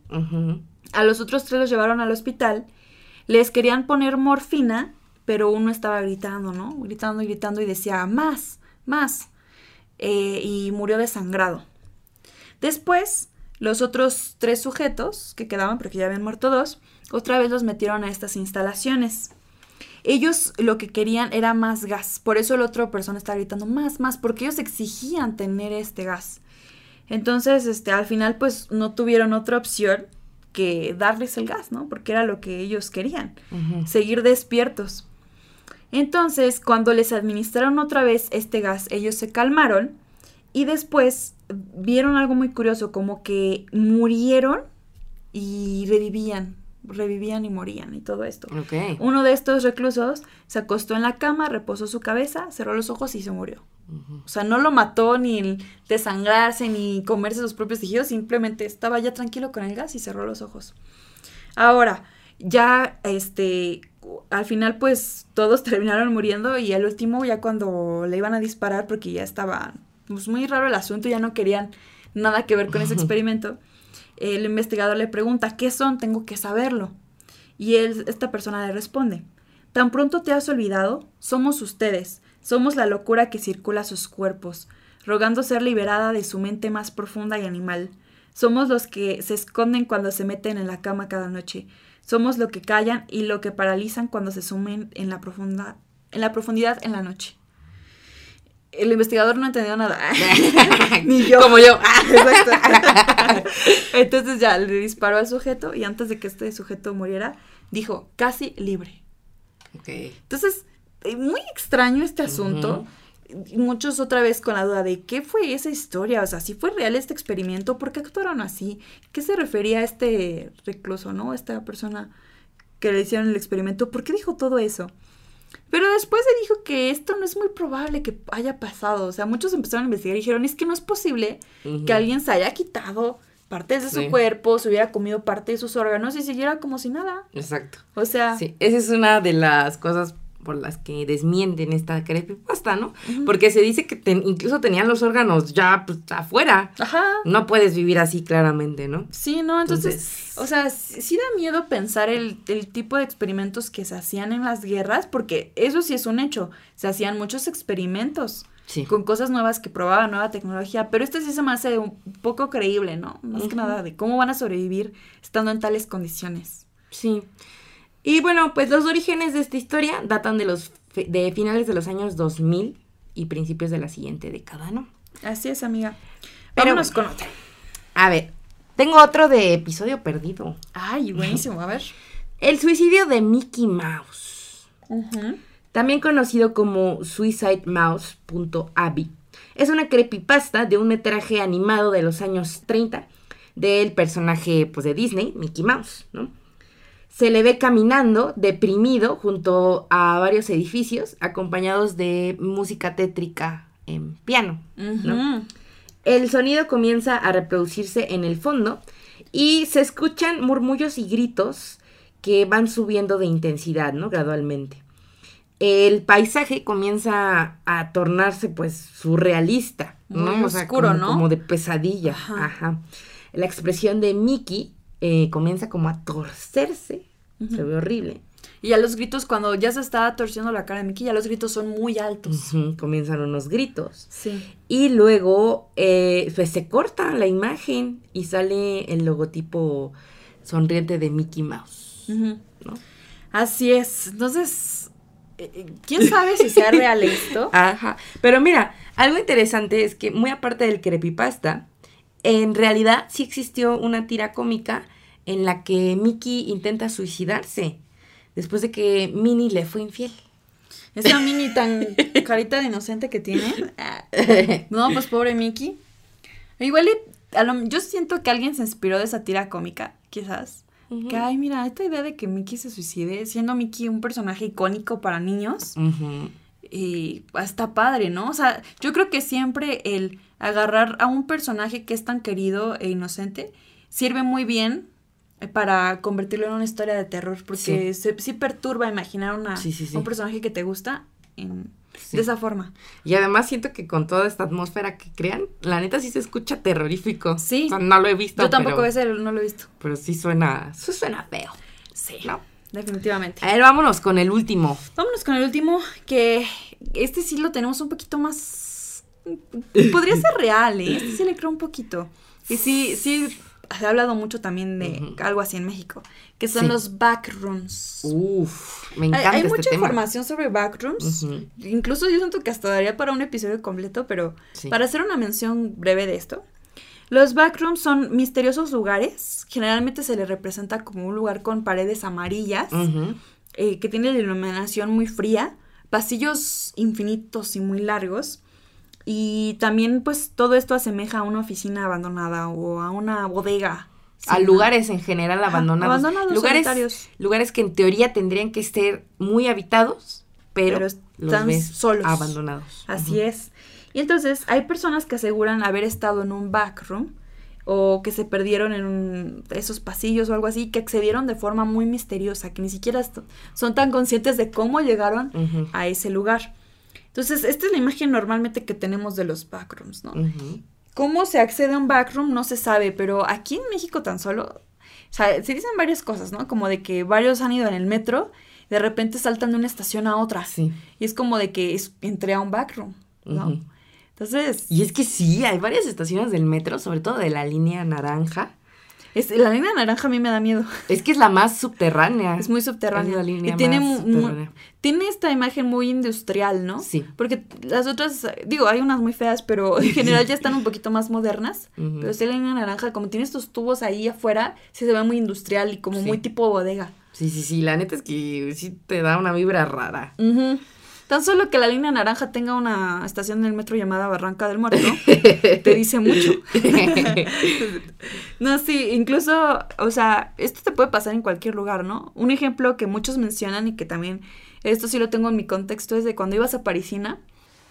A los otros tres los llevaron al hospital. Les querían poner morfina, pero uno estaba gritando, ¿no? Gritando y gritando y decía, más, más. Eh, y murió desangrado. Después, los otros tres sujetos que quedaban, porque ya habían muerto dos, otra vez los metieron a estas instalaciones. Ellos lo que querían era más gas, por eso la otra persona estaba gritando más, más, porque ellos exigían tener este gas. Entonces, este, al final, pues no tuvieron otra opción que darles el gas, ¿no? Porque era lo que ellos querían, seguir despiertos. Entonces, cuando les administraron otra vez este gas, ellos se calmaron y después vieron algo muy curioso, como que murieron y revivían, revivían y morían y todo esto. Ok. Uno de estos reclusos se acostó en la cama, reposó su cabeza, cerró los ojos y se murió. O sea, no lo mató ni el desangrarse ni comerse sus propios tejidos, simplemente estaba ya tranquilo con el gas y cerró los ojos. Ahora, ya este al final pues todos terminaron muriendo y al último ya cuando le iban a disparar porque ya estaba pues muy raro el asunto, ya no querían nada que ver con ese experimento. El investigador le pregunta, "¿Qué son? Tengo que saberlo." Y él, esta persona le responde, Tan pronto te has olvidado, somos ustedes, somos la locura que circula sus cuerpos, rogando ser liberada de su mente más profunda y animal. Somos los que se esconden cuando se meten en la cama cada noche. Somos lo que callan y lo que paralizan cuando se sumen en la, profunda, en la profundidad en la noche. El investigador no entendió nada. Ni yo. Como yo. Exacto. Entonces ya le disparó al sujeto y antes de que este sujeto muriera, dijo, casi libre. Ok. Entonces, muy extraño este asunto. Muchos otra vez con la duda de qué fue esa historia, o sea, si fue real este experimento, ¿por qué actuaron así? ¿Qué se refería a este recluso, no? Esta persona que le hicieron el experimento, ¿por qué dijo todo eso? Pero después se dijo que esto no es muy probable que haya pasado, o sea, muchos empezaron a investigar y dijeron, es que no es posible que alguien se haya quitado partes de su cuerpo, se hubiera comido parte de sus órganos y siguiera como si nada. Exacto. O sea, Sí, esa es una de las cosas por las que desmienten esta creepypasta, ¿no? Porque se dice que incluso tenían los órganos ya pues, afuera. ajá. No puedes vivir así claramente, ¿no? Sí, no, entonces, Entonces- o sea, sí, sí da miedo pensar el, el tipo de experimentos que se hacían en las guerras, porque eso sí es un hecho, se hacían muchos experimentos Sí. con cosas nuevas que probaban, nueva tecnología, pero este sí se me hace un poco creíble, ¿no? Más que nada de cómo van a sobrevivir estando en tales condiciones. Sí. Y bueno, pues los orígenes de esta historia datan de los de finales de los años 2000 y principios de la siguiente década, ¿no? Así es, amiga. Pero Vámonos bueno. con otra. A ver, tengo otro de episodio perdido. Ay, buenísimo, a ver. El suicidio de Mickey Mouse. También conocido como suicidemouse.avi. Es una creepypasta de un metraje animado de los años 30 del personaje pues, de Disney, Mickey Mouse, ¿no? Se le ve caminando, deprimido, junto a varios edificios, acompañados de música tétrica en piano. El sonido comienza a reproducirse en el fondo y se escuchan murmullos y gritos que van subiendo de intensidad, ¿no? Gradualmente. El paisaje comienza a tornarse pues surrealista, ¿no? Muy oscuro, como, ¿no? como de pesadilla. Ajá. Ajá. La expresión de Mickey eh, comienza como a torcerse. Se ve horrible. Y ya los gritos, cuando ya se está torciendo la cara de Mickey, ya los gritos son muy altos. Comienzan unos gritos. Sí. Y luego eh, pues se corta la imagen y sale el logotipo sonriente de Mickey Mouse. Ujú. ¿no? Así es. Entonces, eh, ¿quién sabe si sea real esto? Ajá. Pero mira, algo interesante es que muy aparte del creepypasta, en realidad sí existió una tira cómica en la que Mickey intenta suicidarse después de que Minnie le fue infiel. Esa mini tan carita de inocente que tiene. No, pues pobre Mickey. Igual lo- yo siento que alguien se inspiró de esa tira cómica, quizás. Que, ay, mira, esta idea de que Mickey se suicide, siendo Mickey un personaje icónico para niños. Y está padre, ¿no? O sea, yo creo que siempre el agarrar a un personaje que es tan querido e inocente sirve muy bien eh, para convertirlo en una historia de terror, porque se- sí perturba imaginar una, Sí, sí, sí. un personaje que te gusta en- Sí. de esa forma. Y además siento que con toda esta atmósfera que crean, la neta sí se escucha terrorífico. Sí. O sea, no lo he visto. Yo tampoco pero, ese no lo he visto. pero sí suena, sí suena feo. Sí. ¿no? Definitivamente. A ver, vámonos con el último. Vámonos con el último, que este sí lo tenemos un poquito más... Podría ser real, ¿eh? Este sí le creo un poquito. Y sí, sí, se ha hablado mucho también de algo así en México, que son Sí. los backrooms. Uf, me encanta hay este mucha tema. información sobre backrooms. Incluso yo siento que hasta daría para un episodio completo, pero Sí. para hacer una mención breve de esto. Los backrooms son misteriosos lugares. Generalmente se les representa como un lugar con paredes amarillas, eh, que tiene la iluminación muy fría, pasillos infinitos y muy largos. Y también pues todo esto asemeja a una oficina abandonada o a una bodega. A lugares en general abandonados. abandonados, lugares, solitarios. lugares que en teoría tendrían que ser muy habitados, pero, Pero los están ves solos. abandonados. Así es. Y entonces hay personas que aseguran haber estado en un backroom o que se perdieron en un- esos pasillos o algo así, que accedieron de forma muy misteriosa, que ni siquiera son tan conscientes de cómo llegaron a ese lugar. Entonces, esta es la imagen normalmente que tenemos de los backrooms, ¿no? ¿Cómo se accede a un backroom? No se sabe, pero aquí en México tan solo, o sea, se dicen varias cosas, ¿no? Como de que varios han ido en el metro, de repente saltan de una estación a otra. Sí. Y es como de que es, entré a un backroom, ¿no? Ujú. Entonces, Y es que sí, hay varias estaciones del metro, sobre todo de la línea naranja. es, la línea naranja a mí me da miedo. Es que es la más subterránea. Es muy subterránea. Es la línea y tiene, más subterránea. tiene esta imagen muy industrial, ¿no? Sí. Porque las otras, digo, hay unas muy feas, pero en general ya están un poquito más modernas. Ujú. Pero sí la línea naranja, como tiene estos tubos ahí afuera, sí se ve muy industrial y como Sí. muy tipo bodega. Sí, sí, sí, la neta es que sí te da una vibra rara. Ujú. Tan solo que la línea naranja tenga una estación del metro llamada Barranca del Muerto, te dice mucho. no, sí, incluso, o sea, esto te puede pasar en cualquier lugar, ¿no? Un ejemplo que muchos mencionan y que también, esto sí lo tengo en mi contexto, es de cuando ibas a Parisina.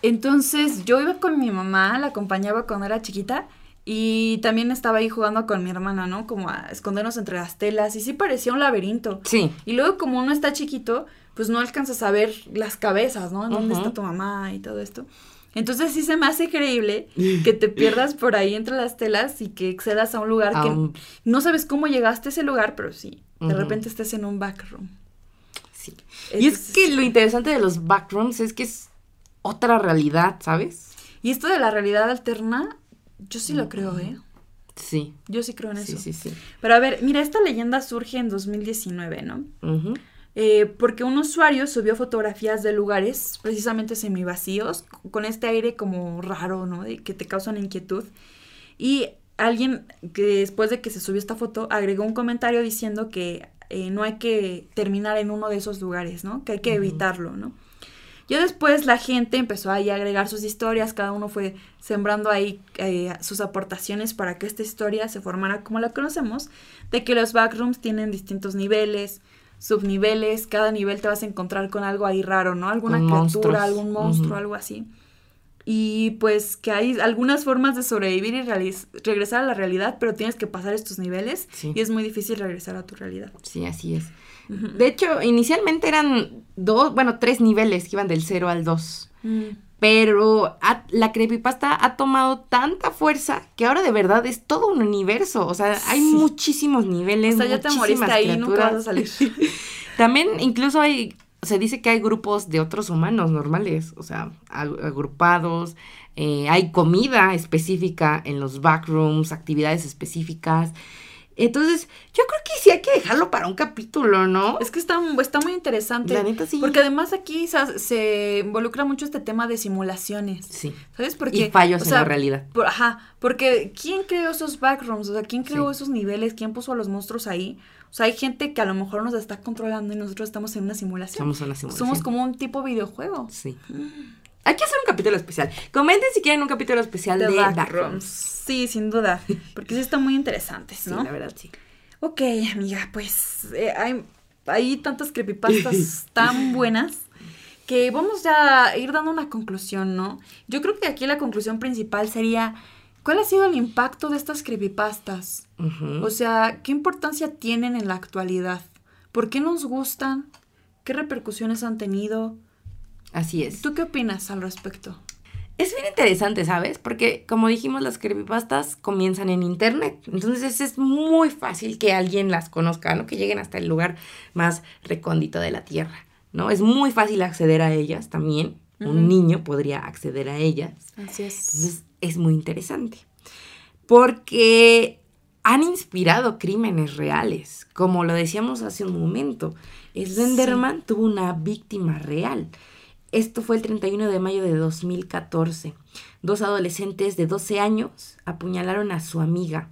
Entonces, yo iba con mi mamá, la acompañaba cuando era chiquita. Y también estaba ahí jugando con mi hermana, ¿no? Como a escondernos entre las telas. Y sí parecía un laberinto. Sí. Y luego como uno está chiquito, pues no alcanzas a ver las cabezas, ¿no? Dónde está tu mamá y todo esto. Entonces sí se me hace creíble que te pierdas por ahí entre las telas y que accedas a un lugar A que un- no sabes cómo llegaste a ese lugar, pero sí, de repente estés en un backroom. Sí. Y es que lo interesante de los backrooms es que es otra realidad, ¿sabes? Y esto de la realidad alterna, yo sí lo creo, ¿eh? Sí. Yo sí creo en Sí, eso. sí, sí. Pero a ver, mira, esta leyenda surge en 2019, ¿no? Eh, porque un usuario subió fotografías de lugares precisamente semivacíos, con este aire como raro, ¿no? De que te causan inquietud. Y alguien que después de que se subió esta foto agregó un comentario diciendo que eh, no hay que terminar en uno de esos lugares, ¿no? Que hay que evitarlo, ¿no? Ya después la gente empezó ahí a agregar sus historias, cada uno fue sembrando ahí eh, sus aportaciones para que esta historia se formara como la conocemos, de que los backrooms tienen distintos niveles, subniveles, cada nivel te vas a encontrar con algo ahí raro, ¿no? Alguna criatura, monstruos. algún monstruo, algo así. Y pues que hay algunas formas de sobrevivir y regresar a la realidad, pero tienes que pasar estos niveles Sí. y es muy difícil regresar a tu realidad. Sí, así es. De hecho, inicialmente eran dos, bueno, tres niveles que iban del 0 al 2. Pero ha- la creepypasta ha tomado tanta fuerza que ahora de verdad es todo un universo. O sea, hay Sí. muchísimos niveles. O sea, ya te moriste ahí, nunca vas a criaturas. salir. También incluso hay, se dice que hay grupos de otros humanos normales, o sea, ag- agrupados. eh, hay comida específica en los backrooms, actividades específicas. Entonces, yo creo que sí hay que dejarlo para un capítulo, ¿no? Es que está, está muy interesante. La neta sí. Porque además aquí sa- se involucra mucho este tema de simulaciones. Sí. ¿Sabes? Porque, y fallos o en la realidad. por- ajá, porque ¿quién creó esos backrooms? O sea, ¿quién creó Sí. esos niveles? ¿Quién puso a los monstruos ahí? O sea, hay gente que a lo mejor nos está controlando y nosotros estamos en una simulación. Somos una simulación. Somos como un tipo videojuego. Sí. Hay que hacer un capítulo especial. Comenten si quieren un capítulo especial de, De backrooms. backrooms. Sí, sin duda. Porque sí están muy interesantes, Sí, ¿no? la verdad, sí. Ok, amiga, pues eh, hay, hay tantas creepypastas tan buenas que vamos ya a ir dando una conclusión, ¿no? Yo creo que aquí la conclusión principal sería, ¿cuál ha sido el impacto de estas creepypastas? O sea, ¿qué importancia tienen en la actualidad? ¿Por qué nos gustan? ¿Qué repercusiones han tenido? Así es. ¿Tú qué opinas al respecto? Es bien interesante, ¿sabes? Porque como dijimos, las creepypastas comienzan en internet. Entonces es muy fácil que alguien las conozca, ¿no? Que lleguen hasta el lugar más recóndito de la Tierra, ¿no? Es muy fácil acceder a ellas también. Un niño podría acceder a ellas. Así es. Entonces es muy interesante. Porque han inspirado crímenes reales. Como lo decíamos hace un momento, Slenderman tuvo una víctima real. Esto fue el 31 de mayo de 2014. Dos adolescentes de 12 años apuñalaron a su amiga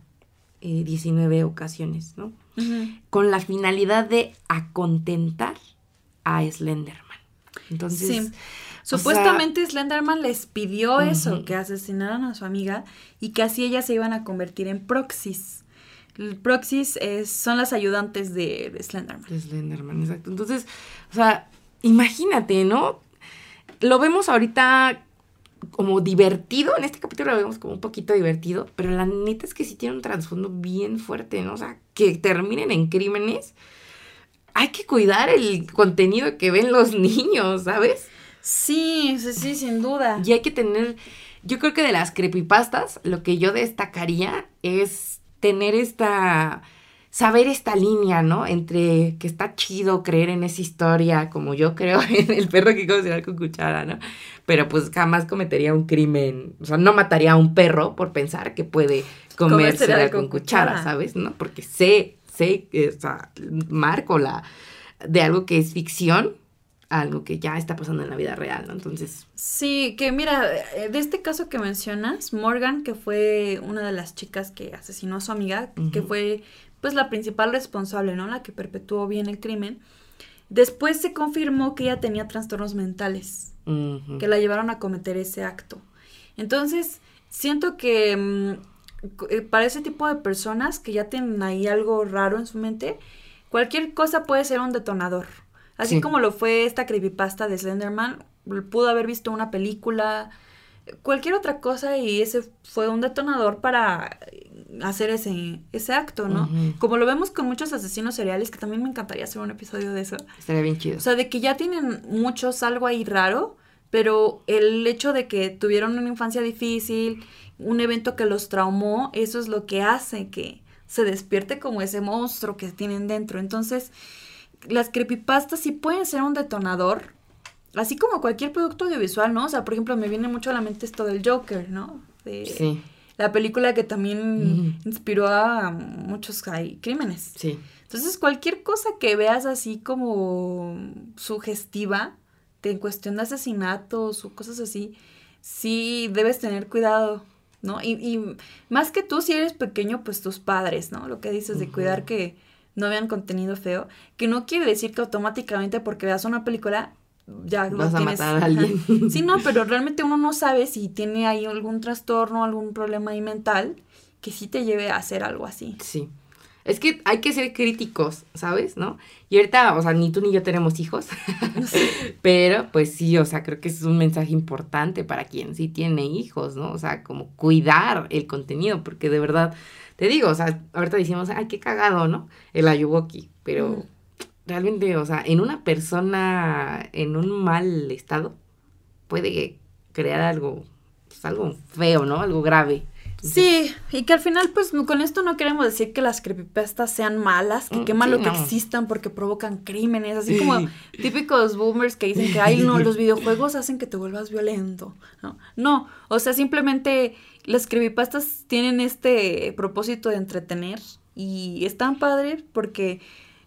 eh, 19 ocasiones, ¿no? Con la finalidad de acontentar a Slenderman. Entonces, Sí. o sea, Supuestamente Slenderman les pidió eso, que asesinaran a su amiga y que así ellas se iban a convertir en proxies. Proxies es- son las ayudantes de, de Slenderman. De Slenderman, exacto. Entonces, o sea, imagínate, ¿no? Lo vemos ahorita como divertido, en este capítulo lo vemos como un poquito divertido, pero la neta es que sí tiene un trasfondo bien fuerte, ¿no? O sea, que terminen en crímenes. Hay que cuidar el contenido que ven los niños, ¿sabes? Sí, sí, sí, sin duda. Y hay que tener, yo creo que de las creepypastas, lo que yo destacaría es tener esta, saber esta línea, ¿no? Entre que está chido creer en esa historia, como yo creo en el perro que come cereal con cuchara, ¿no? Pero pues jamás cometería un crimen, o sea, no mataría a un perro por pensar que puede comer, Comer cereal cereal con con cuchara, cuchara. ¿sabes? ¿No? Porque sé, sé, o sea, marco la, de algo que es ficción algo que ya está pasando en la vida real, ¿no? Entonces, Sí, que mira, eh, de este caso que mencionas, Morgan, que fue una de las chicas que asesinó a su amiga, que fue pues la principal responsable, ¿no? La que perpetuó bien el crimen. Después se confirmó que ella tenía trastornos mentales. que la llevaron a cometer ese acto. Entonces, siento que mm, eh, para ese tipo de personas que ya tienen ahí algo raro en su mente, cualquier cosa puede ser un detonador. Así Sí. como lo fue esta creepypasta de Slenderman, pudo haber visto una película, cualquier otra cosa y ese fue un detonador para hacer ese, ese acto, ¿no? Como lo vemos con muchos asesinos seriales, que también me encantaría hacer un episodio de eso. Estaría bien chido. O sea, de que ya tienen muchos algo ahí raro, pero el hecho de que tuvieron una infancia difícil, un evento que los traumó, eso es lo que hace que se despierte como ese monstruo que tienen dentro. Entonces, las creepypastas sí pueden ser un detonador, así como cualquier producto audiovisual, ¿no? O sea, por ejemplo, me viene mucho a la mente esto del Joker, ¿no? De sí, La película que también inspiró a muchos crímenes. sí. Entonces, cualquier cosa que veas así como sugestiva, de en cuestión de asesinatos o cosas así, sí debes tener cuidado, ¿no? Y, y más que tú, si eres pequeño, pues tus padres, ¿no? Lo que dices de cuidar que no vean contenido feo, que no quiere decir que automáticamente porque veas una película ya Vas a tienes- matar a alguien. Sí, no, pero realmente uno no sabe si tiene ahí algún trastorno, algún problema ahí mental que sí te lleve a hacer algo así. Sí. Es que hay que ser críticos, ¿sabes? ¿No? Y ahorita, o sea, ni tú ni yo tenemos hijos. Pero, pues sí, o sea, creo que es un mensaje importante para quien sí tiene hijos, ¿no? O sea, como cuidar el contenido, porque de verdad, te digo, o sea, ahorita decimos, ay, qué cagado, ¿no? El ayuwoki, pero Mm. Realmente, o sea, en una persona en un mal estado puede crear algo, pues algo feo, ¿no? Algo grave. Sí, y que al final, pues con esto no queremos decir que las creepypastas sean malas, que Mm, qué malo sí, que existan porque provocan crímenes, así como típicos boomers que dicen que ay no, los videojuegos hacen que te vuelvas violento. No, no, o sea, simplemente las creepypastas tienen este propósito de entretener y están padres porque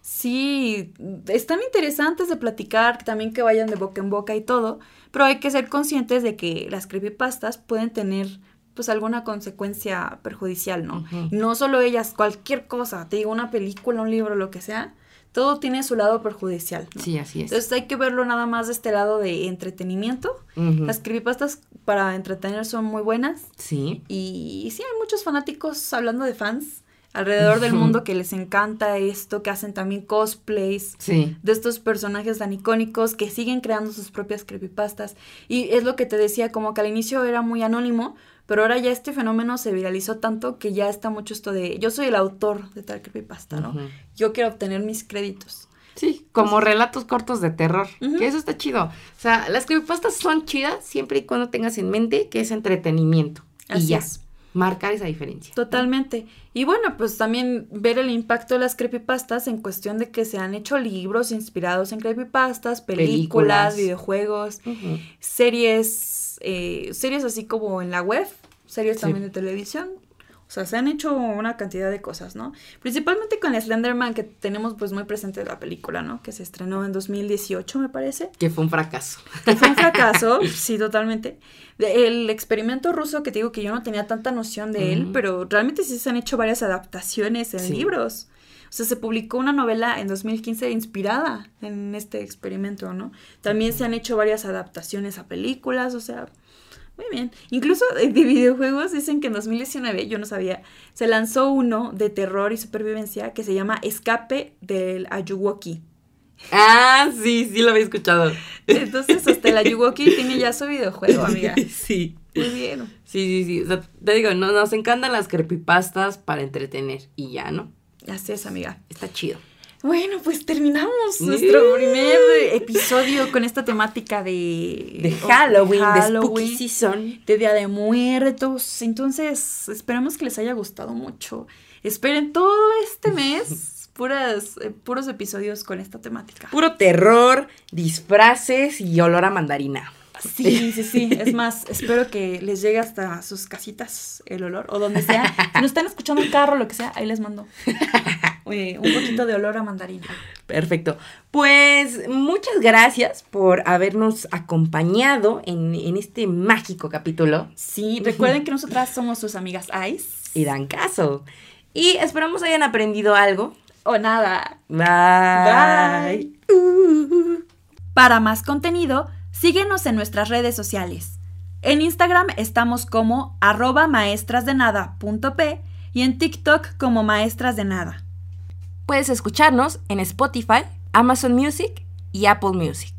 sí, están interesantes de platicar, también que vayan de boca en boca y todo, pero hay que ser conscientes de que las creepypastas pueden tener pues alguna consecuencia perjudicial, ¿no? Y No solo ellas, cualquier cosa, te digo, una película, un libro, lo que sea, todo tiene su lado perjudicial. ¿no? Sí, así es. Entonces hay que verlo nada más de este lado de entretenimiento. Las creepypastas para entretener son muy buenas. Sí. Y sí, hay muchos fanáticos hablando de fans alrededor del mundo que les encanta esto, que hacen también cosplays Sí. de estos personajes tan icónicos que siguen creando sus propias creepypastas. Y es lo que te decía, como que al inicio era muy anónimo, pero ahora ya este fenómeno se viralizó tanto que ya está mucho esto de yo soy el autor de tal creepypasta, ¿no? Yo quiero obtener mis créditos. Sí, como relatos cortos de terror, que eso está chido. O sea, las creepypastas son chidas siempre y cuando tengas en mente que es entretenimiento. Así y ya, es. marcar esa diferencia. Totalmente. Y bueno, pues también ver el impacto de las creepypastas en cuestión de que se han hecho libros inspirados en creepypastas, películas, Películas. videojuegos, series, eh, series así como en la web, series Sí. también de televisión. O sea, se han hecho una cantidad de cosas, ¿no? Principalmente con Slenderman, que tenemos pues muy presente la película, ¿no? Que se estrenó en 2018, me parece. Que fue un fracaso. Que fue un fracaso, sí, totalmente. El experimento ruso, que te digo que yo no tenía tanta noción de él, pero realmente sí se han hecho varias adaptaciones en Sí. libros. O sea, se publicó una novela en 2015 inspirada en este experimento, ¿no? También se han hecho varias adaptaciones a películas, o sea, muy bien. Incluso de de videojuegos dicen que en 2019, yo no sabía, se lanzó uno de terror y supervivencia que se llama Escape del Ayuwoki. Ah, sí, sí lo había escuchado. Entonces, hasta el Ayuwoki tiene ya su videojuego, amiga. sí. Muy bien. Sí, sí, sí. O sea, te digo, no, nos encantan las creepypastas para entretener. Y ya, ¿no? Así es, amiga. Está chido. Bueno, pues terminamos nuestro primer episodio con esta temática de, De Halloween, de Halloween, Spooky Season. de Día de Muertos. Entonces, esperamos que les haya gustado mucho. Esperen todo este mes puras, eh, puros episodios con esta temática. Puro terror, disfraces y olor a mandarina. Sí, sí, sí. Es más, espero que les llegue hasta sus casitas el olor o donde sea. Si nos están escuchando en carro, lo que sea, ahí les mando eh, un poquito de olor a mandarina. Perfecto. Pues muchas gracias por habernos acompañado en, en este mágico capítulo. Sí, recuerden que nosotras somos sus amigas Ice. Y dan caso. Y esperamos hayan aprendido algo. O nada. Bye. Bye. Para más contenido, síguenos en nuestras redes sociales. En Instagram estamos como arroba maestrasdenada.p y en TikTok como maestras de nada. Puedes escucharnos en Spotify, Amazon Music y Apple Music.